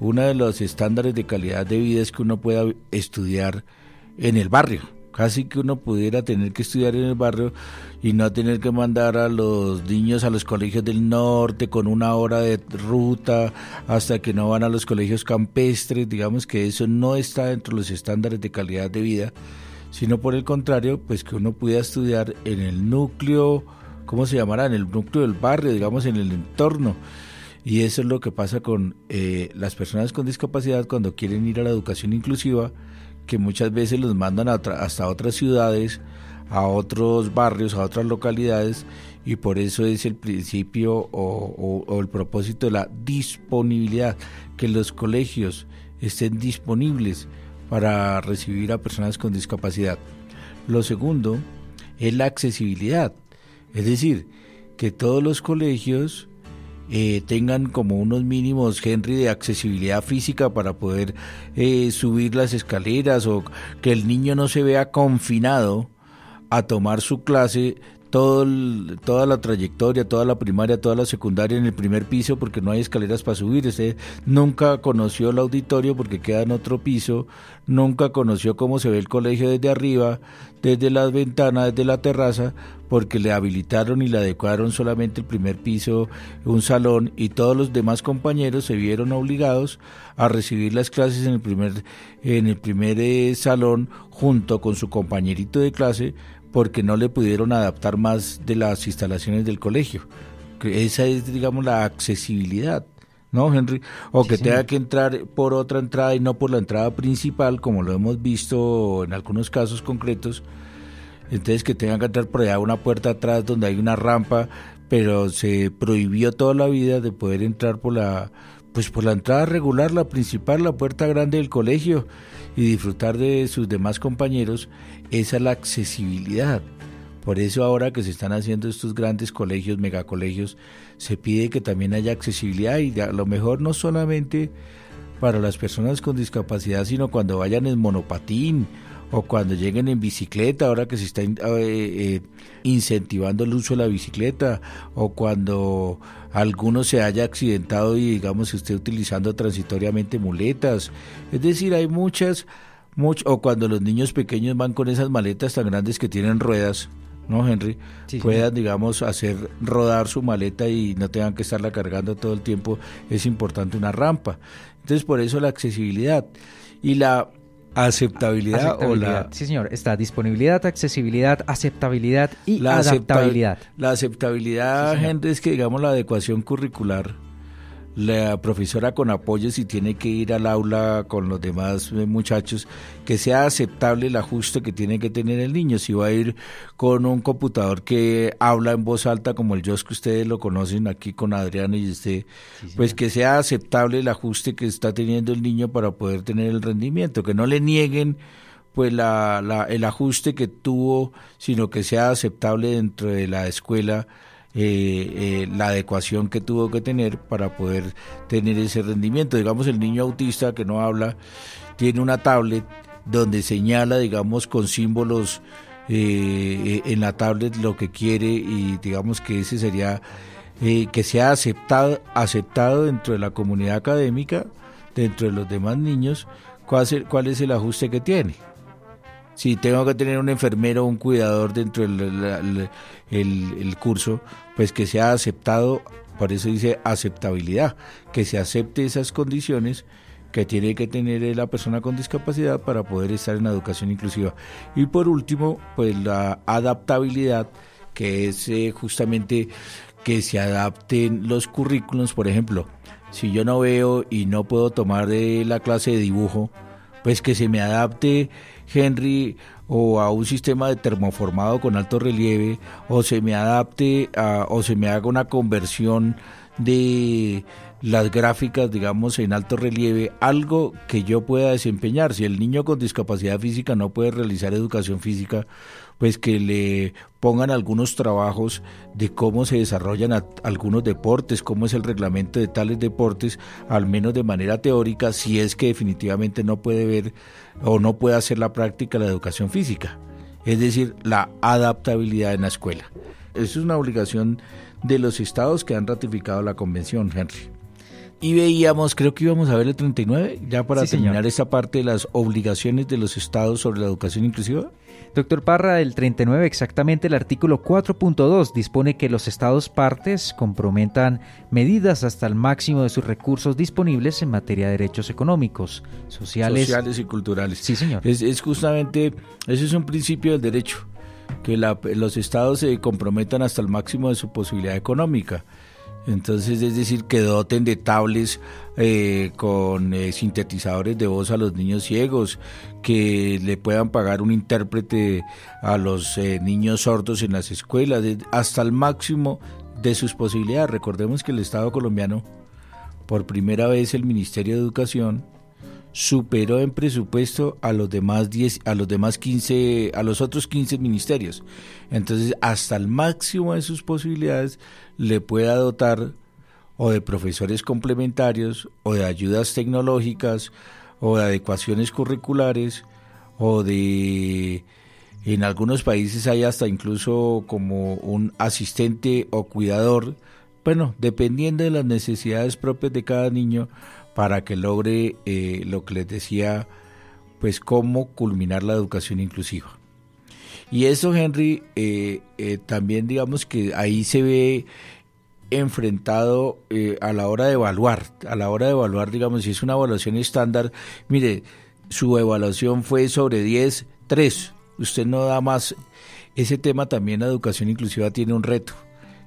uno de los estándares de calidad de vida es que uno pueda estudiar en el barrio. Casi que uno pudiera tener que estudiar en el barrio y no tener que mandar a los niños a los colegios del norte con una hora de ruta hasta que no van a los colegios campestres. Digamos que eso no está dentro de los estándares de calidad de vida, sino por el contrario, pues que uno pueda estudiar en el núcleo, ¿cómo se llamará? En el núcleo del barrio, digamos, en el entorno. Y eso es lo que pasa con eh, las personas con discapacidad cuando quieren ir a la educación inclusiva, que muchas veces los mandan hasta otras ciudades, a otros barrios, a otras localidades, y por eso es el principio o, o el propósito de la disponibilidad, que los colegios estén disponibles para recibir a personas con discapacidad. Lo segundo es la accesibilidad, es decir, que todos los colegios eh, tengan como unos mínimos, Henry, de accesibilidad física para poder eh, subir las escaleras o que el niño no se vea confinado a tomar su clase todo toda la trayectoria, toda la primaria, toda la secundaria en el primer piso porque no hay escaleras para subir. Nunca conoció el auditorio porque queda en otro piso, nunca conoció cómo se ve el colegio desde arriba, desde las ventanas, desde la terraza, porque le habilitaron y le adecuaron solamente el primer piso, un salón, y todos los demás compañeros se vieron obligados a recibir las clases en el primer, en el primer eh, salón junto con su compañerito de clase porque no le pudieron adaptar más de las instalaciones del colegio. Esa es, digamos, la accesibilidad. ¿no, Henry? O que tenga que entrar por otra entrada y no por la entrada principal, como lo hemos visto en algunos casos concretos. Entonces que tengan que entrar por allá una puerta atrás donde hay una rampa, pero se prohibió toda la vida de poder entrar por la pues por la entrada regular, la principal, la puerta grande del colegio y disfrutar de sus demás compañeros, es la accesibilidad. Por eso ahora que se están haciendo estos grandes colegios, megacolegios, se pide que también haya accesibilidad y a lo mejor no solamente para las personas con discapacidad, sino cuando vayan en monopatín o cuando lleguen en bicicleta, ahora que se está eh, eh, incentivando el uso de la bicicleta, o cuando alguno se haya accidentado y digamos esté utilizando transitoriamente muletas. Es decir, hay muchas, much, o cuando los niños pequeños van con esas maletas tan grandes que tienen ruedas, ¿no, Henry? Puedan, digamos, hacer rodar su maleta y no tengan que estarla cargando todo el tiempo, es importante una rampa. Entonces, por eso la accesibilidad. Y la aceptabilidad, o la... Sí, señor, está disponibilidad, accesibilidad, aceptabilidad y la adaptabilidad. la aceptabilidad, Henry, es que, digamos, la adecuación curricular la profesora con apoyo si tiene que ir al aula con los demás eh, muchachos, que sea aceptable el ajuste que tiene que tener el niño. Si va a ir con un computador que habla en voz alta como el JOS que ustedes lo conocen aquí con Adriano y usted, pues que sea aceptable el ajuste que está teniendo el niño para poder tener el rendimiento, que no le nieguen pues la, la, el ajuste que tuvo, sino que sea aceptable dentro de la escuela eh, eh, la adecuación que tuvo que tener para poder tener ese rendimiento. Digamos, el niño autista que no habla tiene una tablet donde señala, digamos, con símbolos eh, en la tablet lo que quiere y digamos que ese sería que sea aceptado, aceptado dentro de la comunidad académica, dentro de los demás niños, cuál cuál es el ajuste que tiene si tengo que tener un enfermero o un cuidador dentro del el, curso, pues que sea aceptado, por eso dice aceptabilidad, que se acepte esas condiciones que tiene que tener la persona con discapacidad para poder estar en la educación inclusiva. Y por último, pues la adaptabilidad, que es eh, justamente que se adapten los currículums, por ejemplo, si yo no veo y no puedo tomar la clase de dibujo, pues que se me adapte Henry o a un sistema de termoformado con alto relieve o se me adapte o se me haga una conversión de las gráficas, digamos, en alto relieve, algo que yo pueda desempeñar. Si el niño con discapacidad física no puede realizar educación física, pues que le pongan algunos trabajos de cómo se desarrollan algunos deportes, cómo es el reglamento de tales deportes, al menos de manera teórica, si es que definitivamente no puede ver o no puede hacer la práctica la educación física, es decir, la adaptabilidad en la escuela. Eso es una obligación de los estados que han ratificado la convención, Henry y veíamos, creo que íbamos a ver el 39, ya para terminar esta parte de las obligaciones de los estados sobre la educación inclusiva. Doctor Parra, el 39, exactamente el artículo 4.2 dispone que los estados partes comprometan medidas hasta el máximo de sus recursos disponibles en materia de derechos económicos, sociales, sociales y culturales. Sí, señor. Es, justamente, ese es un principio del derecho, que los estados se comprometan hasta el máximo de su posibilidad económica. Entonces, es decir, que doten de tablets eh, con eh, sintetizadores de voz a los niños ciegos, que le puedan pagar un intérprete a los eh, niños sordos en las escuelas, hasta el máximo de sus posibilidades. Recordemos que el Estado colombiano, por primera vez el Ministerio de Educación, superó en presupuesto a los demás 10 a los demás 15 a los otros 15 ministerios. Entonces, hasta el máximo de sus posibilidades le pueda dotar o de profesores complementarios o de ayudas tecnológicas o de adecuaciones curriculares o de en algunos países hay hasta incluso como un asistente o cuidador, bueno, dependiendo de las necesidades propias de cada niño para que logre eh, lo que les decía, pues cómo culminar la educación inclusiva. Y eso, Henry, eh, eh, también digamos que ahí se ve enfrentado a la hora de evaluar, a la hora de evaluar, digamos, si es una evaluación estándar, mire, su evaluación fue sobre 10, 3, usted no da más. Ese tema también la educación inclusiva tiene un reto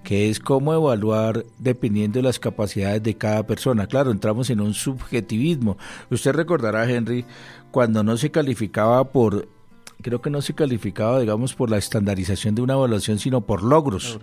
que es cómo evaluar dependiendo de las capacidades de cada persona. Claro, entramos en un subjetivismo. Usted recordará, Henry, cuando no se calificaba por, creo que no se calificaba, digamos, por la estandarización de una evaluación, sino por logros.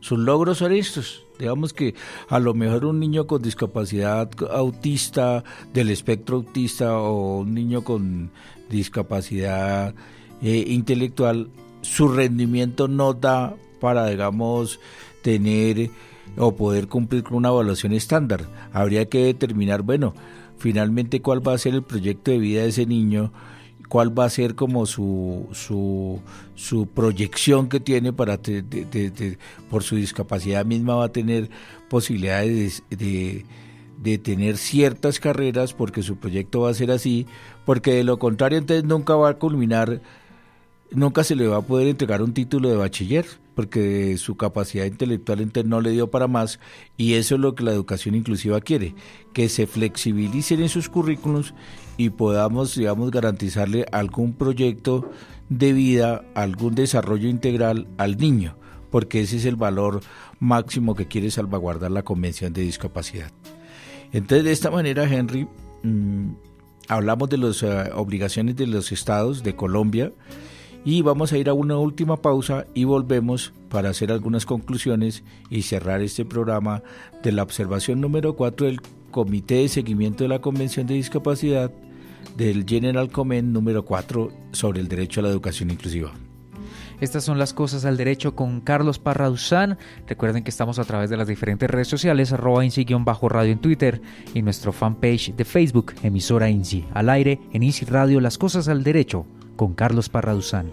Sus logros son estos. Digamos que a lo mejor un niño con discapacidad autista, del espectro autista, o un niño con discapacidad eh, intelectual, su rendimiento no da para, digamos, tener o poder cumplir con una evaluación estándar. Habría que determinar, bueno, finalmente cuál va a ser el proyecto de vida de ese niño, cuál va a ser como su, su, su proyección que tiene para por su discapacidad misma va a tener posibilidades de, de tener ciertas carreras porque su proyecto va a ser así, porque de lo contrario entonces nunca va a culminar, nunca se le va a poder entregar un título de bachiller porque su capacidad intelectual no le dio para más y eso es lo que la educación inclusiva quiere, que se flexibilicen en sus currículos y podamos, digamos, garantizarle algún proyecto de vida, algún desarrollo integral al niño, porque ese es el valor máximo que quiere salvaguardar la Convención de Discapacidad. Entonces, de esta manera, Henry, mm, hablamos de las eh, obligaciones de los estados de Colombia, y vamos a ir a una última pausa y volvemos para hacer algunas conclusiones y cerrar este programa de la observación número 4 del Comité de Seguimiento de la Convención de Discapacidad del General Comment número 4 sobre el derecho a la educación inclusiva. Estas son las cosas al derecho con Carlos Parra Recuerden que estamos a través de las diferentes redes sociales, arroba bajo radio en Twitter y nuestro fanpage de Facebook, emisora INSI. Al aire, en INSI Radio, las cosas al derecho con Carlos Parraduzán.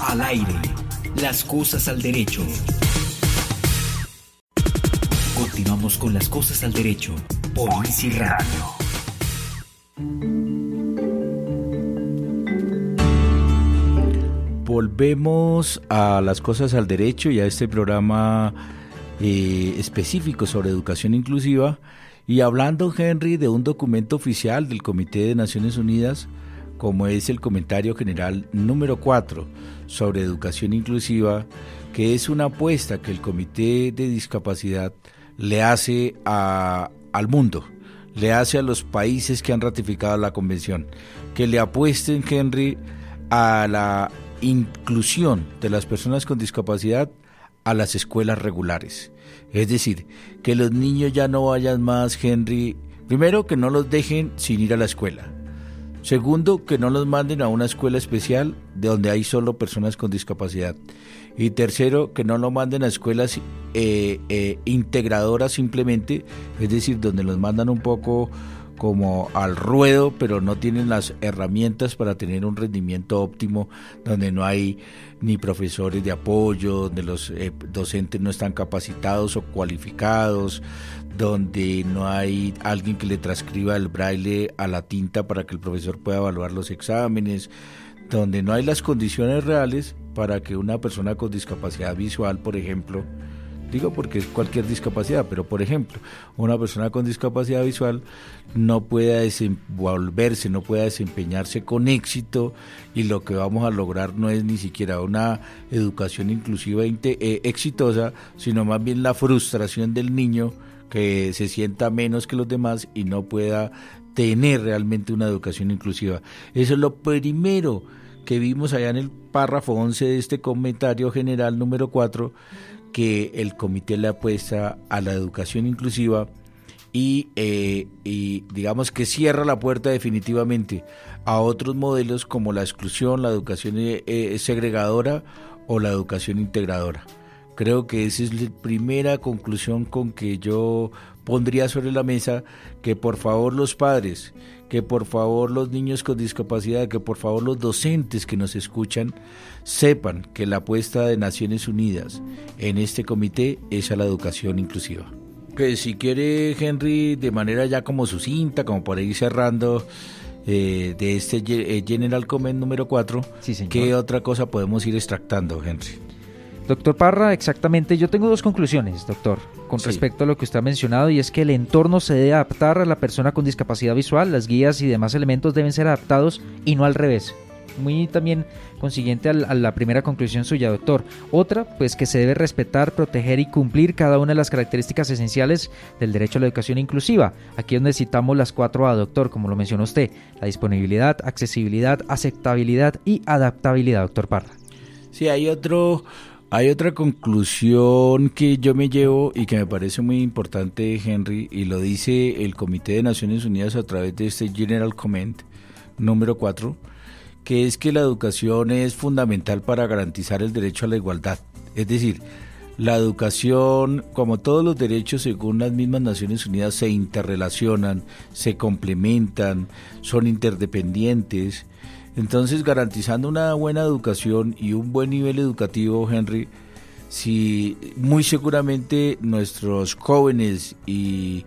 Al aire, las cosas al derecho. Continuamos con las cosas al derecho por Easy Radio. Volvemos a las cosas al derecho y a este programa eh, específico sobre educación inclusiva y hablando, Henry, de un documento oficial del Comité de Naciones Unidas, como es el comentario general número 4 sobre educación inclusiva, que es una apuesta que el Comité de Discapacidad le hace al mundo, le hace a los países que han ratificado la convención, que le apuesten, Henry, a la inclusión de las personas con discapacidad a las escuelas regulares. Es decir, que los niños ya no vayan más, Henry, primero que no los dejen sin ir a la escuela. Segundo, que no los manden a una escuela especial de donde hay solo personas con discapacidad. Y tercero, que no lo manden a escuelas eh, eh, integradoras simplemente, es decir, donde los mandan un poco como al ruedo, pero no tienen las herramientas para tener un rendimiento óptimo, donde no hay ni profesores de apoyo, donde los eh, docentes no están capacitados o cualificados, donde no hay alguien que le transcriba el braille a la tinta para que el profesor pueda evaluar los exámenes, donde no hay las condiciones reales para que una persona con discapacidad visual, por ejemplo, Digo porque es cualquier discapacidad, pero por ejemplo, una persona con discapacidad visual no pueda desenvolverse, no pueda desempeñarse con éxito y lo que vamos a lograr no es ni siquiera una educación inclusiva e exitosa, sino más bien la frustración del niño que se sienta menos que los demás y no pueda tener realmente una educación inclusiva. Eso es lo primero que vimos allá en el párrafo 11 de este comentario general número 4 que el comité le apuesta a la educación inclusiva y, eh, y, digamos que cierra la puerta definitivamente a otros modelos como la exclusión, la educación eh, eh, segregadora o la educación integradora. Creo que esa es la primera conclusión con que yo pondría sobre la mesa que por favor los padres, que por favor los niños con discapacidad, que por favor los docentes que nos escuchan sepan que la apuesta de Naciones Unidas en este comité es a la educación inclusiva. Que si quiere Henry de manera ya como sucinta, como por ir cerrando eh, de este eh, General Comment número 4, ¿qué otra cosa podemos ir extractando, Henry? Doctor Parra, exactamente, yo tengo dos conclusiones, doctor, con respecto a lo que usted ha mencionado, y es que el entorno se debe adaptar a la persona con discapacidad visual, las guías y demás elementos deben ser adaptados y no al revés. Muy también consiguiente a la primera conclusión suya, doctor. Otra, pues que se debe respetar, proteger y cumplir cada una de las características esenciales del derecho a la educación inclusiva. Aquí es donde citamos las cuatro A, doctor, como lo mencionó usted, la disponibilidad, accesibilidad, aceptabilidad y adaptabilidad, doctor Parra. Sí, hay otro hay otra conclusión que yo me llevo y que me parece muy importante, Henry, y lo dice el Comité de Naciones Unidas a través de este General Comment número 4, que es que la educación es fundamental para garantizar el derecho a la igualdad. Es decir, la educación, como todos los derechos según las mismas Naciones Unidas, se interrelacionan, se complementan, son interdependientes entonces, garantizando una buena educación y un buen nivel educativo, Henry, si muy seguramente nuestros jóvenes y,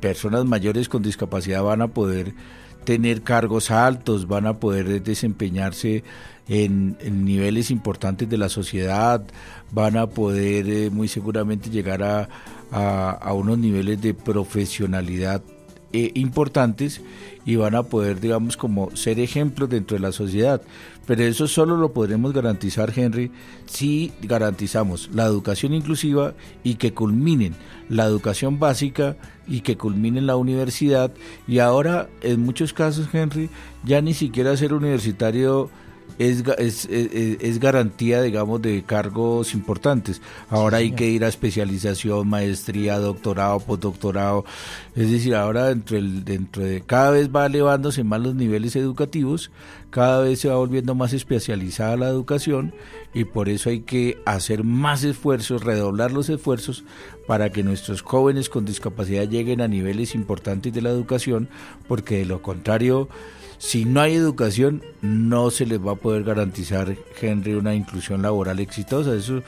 personas mayores con discapacidad van a poder tener cargos altos, van a poder desempeñarse en, niveles importantes de la sociedad, van a poder eh, muy seguramente llegar a, a, unos niveles de profesionalidad eh, importantes y van a poder, digamos, como ser ejemplos dentro de la sociedad. Pero eso solo lo podremos garantizar, Henry, si garantizamos la educación inclusiva y que culminen la educación básica y que culminen la universidad. Y ahora, en muchos casos, Henry, ya ni siquiera ser universitario es, es, es, garantía, digamos, de cargos importantes. Ahora hay que ir a especialización, maestría, doctorado, postdoctorado. Es decir, ahora dentro, el, dentro de cada vez va elevándose más los niveles educativos, cada vez se va volviendo más especializada la educación y por eso hay que hacer más esfuerzos, redoblar los esfuerzos para que nuestros jóvenes con discapacidad lleguen a niveles importantes de la educación, porque de lo contrario si no hay educación, no se les va a poder garantizar, Henry, una inclusión laboral exitosa. Eso,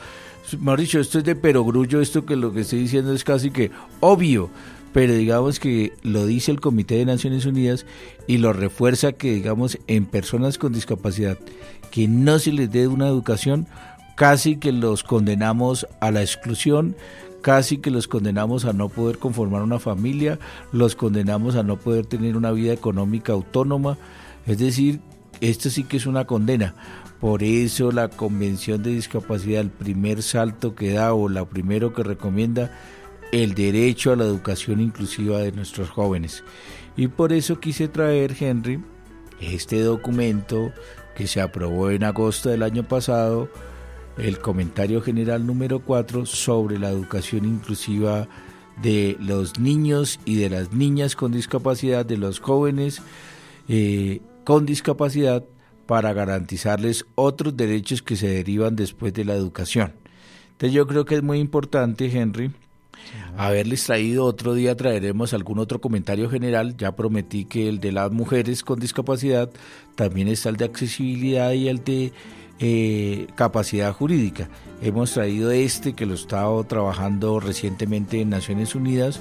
mejor dicho, esto es de perogrullo, esto que lo que estoy diciendo es casi que obvio, pero digamos que lo dice el Comité de Naciones Unidas y lo refuerza que, digamos, en personas con discapacidad que no se les dé una educación, casi que los condenamos a la exclusión, casi que los condenamos a no poder conformar una familia, los condenamos a no poder tener una vida económica autónoma. Es decir, esto sí que es una condena. Por eso la Convención de Discapacidad, el primer salto que da o la primero que recomienda el derecho a la educación inclusiva de nuestros jóvenes. Y por eso quise traer, Henry, este documento que se aprobó en agosto del año pasado el comentario general número 4 sobre la educación inclusiva de los niños y de las niñas con discapacidad, de los jóvenes eh, con discapacidad, para garantizarles otros derechos que se derivan después de la educación. Entonces yo creo que es muy importante, Henry, haberles traído otro día, traeremos algún otro comentario general. Ya prometí que el de las mujeres con discapacidad, también está el de accesibilidad y el de eh, capacidad jurídica. Hemos traído este que lo he estado trabajando recientemente en Naciones Unidas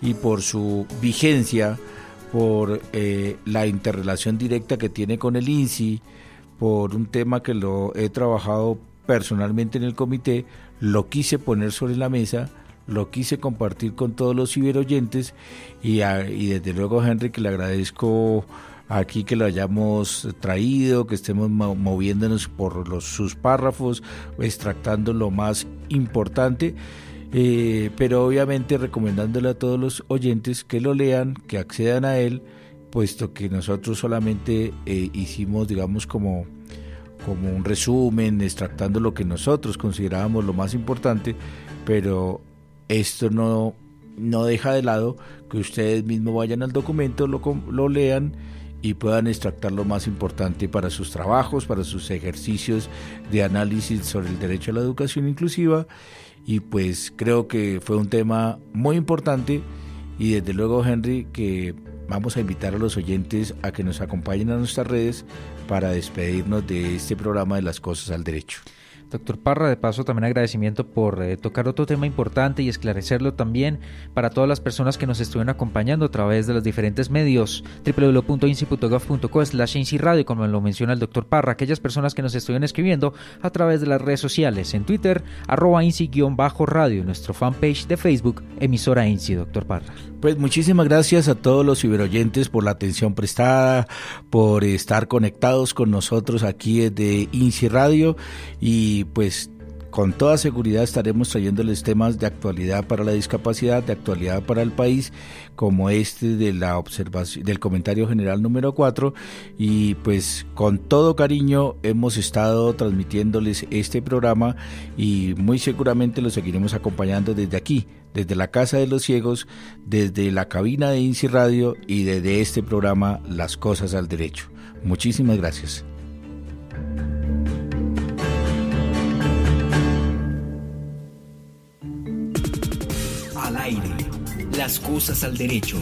y por su vigencia, por eh, la interrelación directa que tiene con el INSI, por un tema que lo he trabajado personalmente en el comité, lo quise poner sobre la mesa, lo quise compartir con todos los ciberoyentes y, y desde luego Henry que le agradezco aquí que lo hayamos traído, que estemos moviéndonos por los, sus párrafos, extractando lo más importante. Eh, pero obviamente recomendándole a todos los oyentes que lo lean, que accedan a él, puesto que nosotros solamente eh, hicimos, digamos, como, como un resumen, extractando lo que nosotros considerábamos lo más importante, pero esto no, no deja de lado que ustedes mismos vayan al documento, lo, lo lean y puedan extractar lo más importante para sus trabajos, para sus ejercicios de análisis sobre el derecho a la educación inclusiva. Y pues creo que fue un tema muy importante y desde luego Henry que vamos a invitar a los oyentes a que nos acompañen a nuestras redes para despedirnos de este programa de las cosas al derecho. Doctor Parra, de paso también agradecimiento por eh, tocar otro tema importante y esclarecerlo también para todas las personas que nos estuvieron acompañando a través de los diferentes medios www.inci.gov.co slash radio, como lo menciona el doctor Parra, aquellas personas que nos estuvieron escribiendo a través de las redes sociales, en Twitter, arroba inci-radio, nuestro fanpage de Facebook, emisora INSI, doctor Parra. Pues muchísimas gracias a todos los ciberoyentes por la atención prestada, por estar conectados con nosotros aquí desde INSI Radio y pues con toda seguridad estaremos trayéndoles temas de actualidad para la discapacidad, de actualidad para el país, como este de la observación del comentario general número 4 y pues con todo cariño hemos estado transmitiéndoles este programa y muy seguramente lo seguiremos acompañando desde aquí, desde la Casa de los Ciegos, desde la cabina de INSI Radio y desde este programa Las Cosas al Derecho. Muchísimas gracias. Al aire, las cosas al derecho.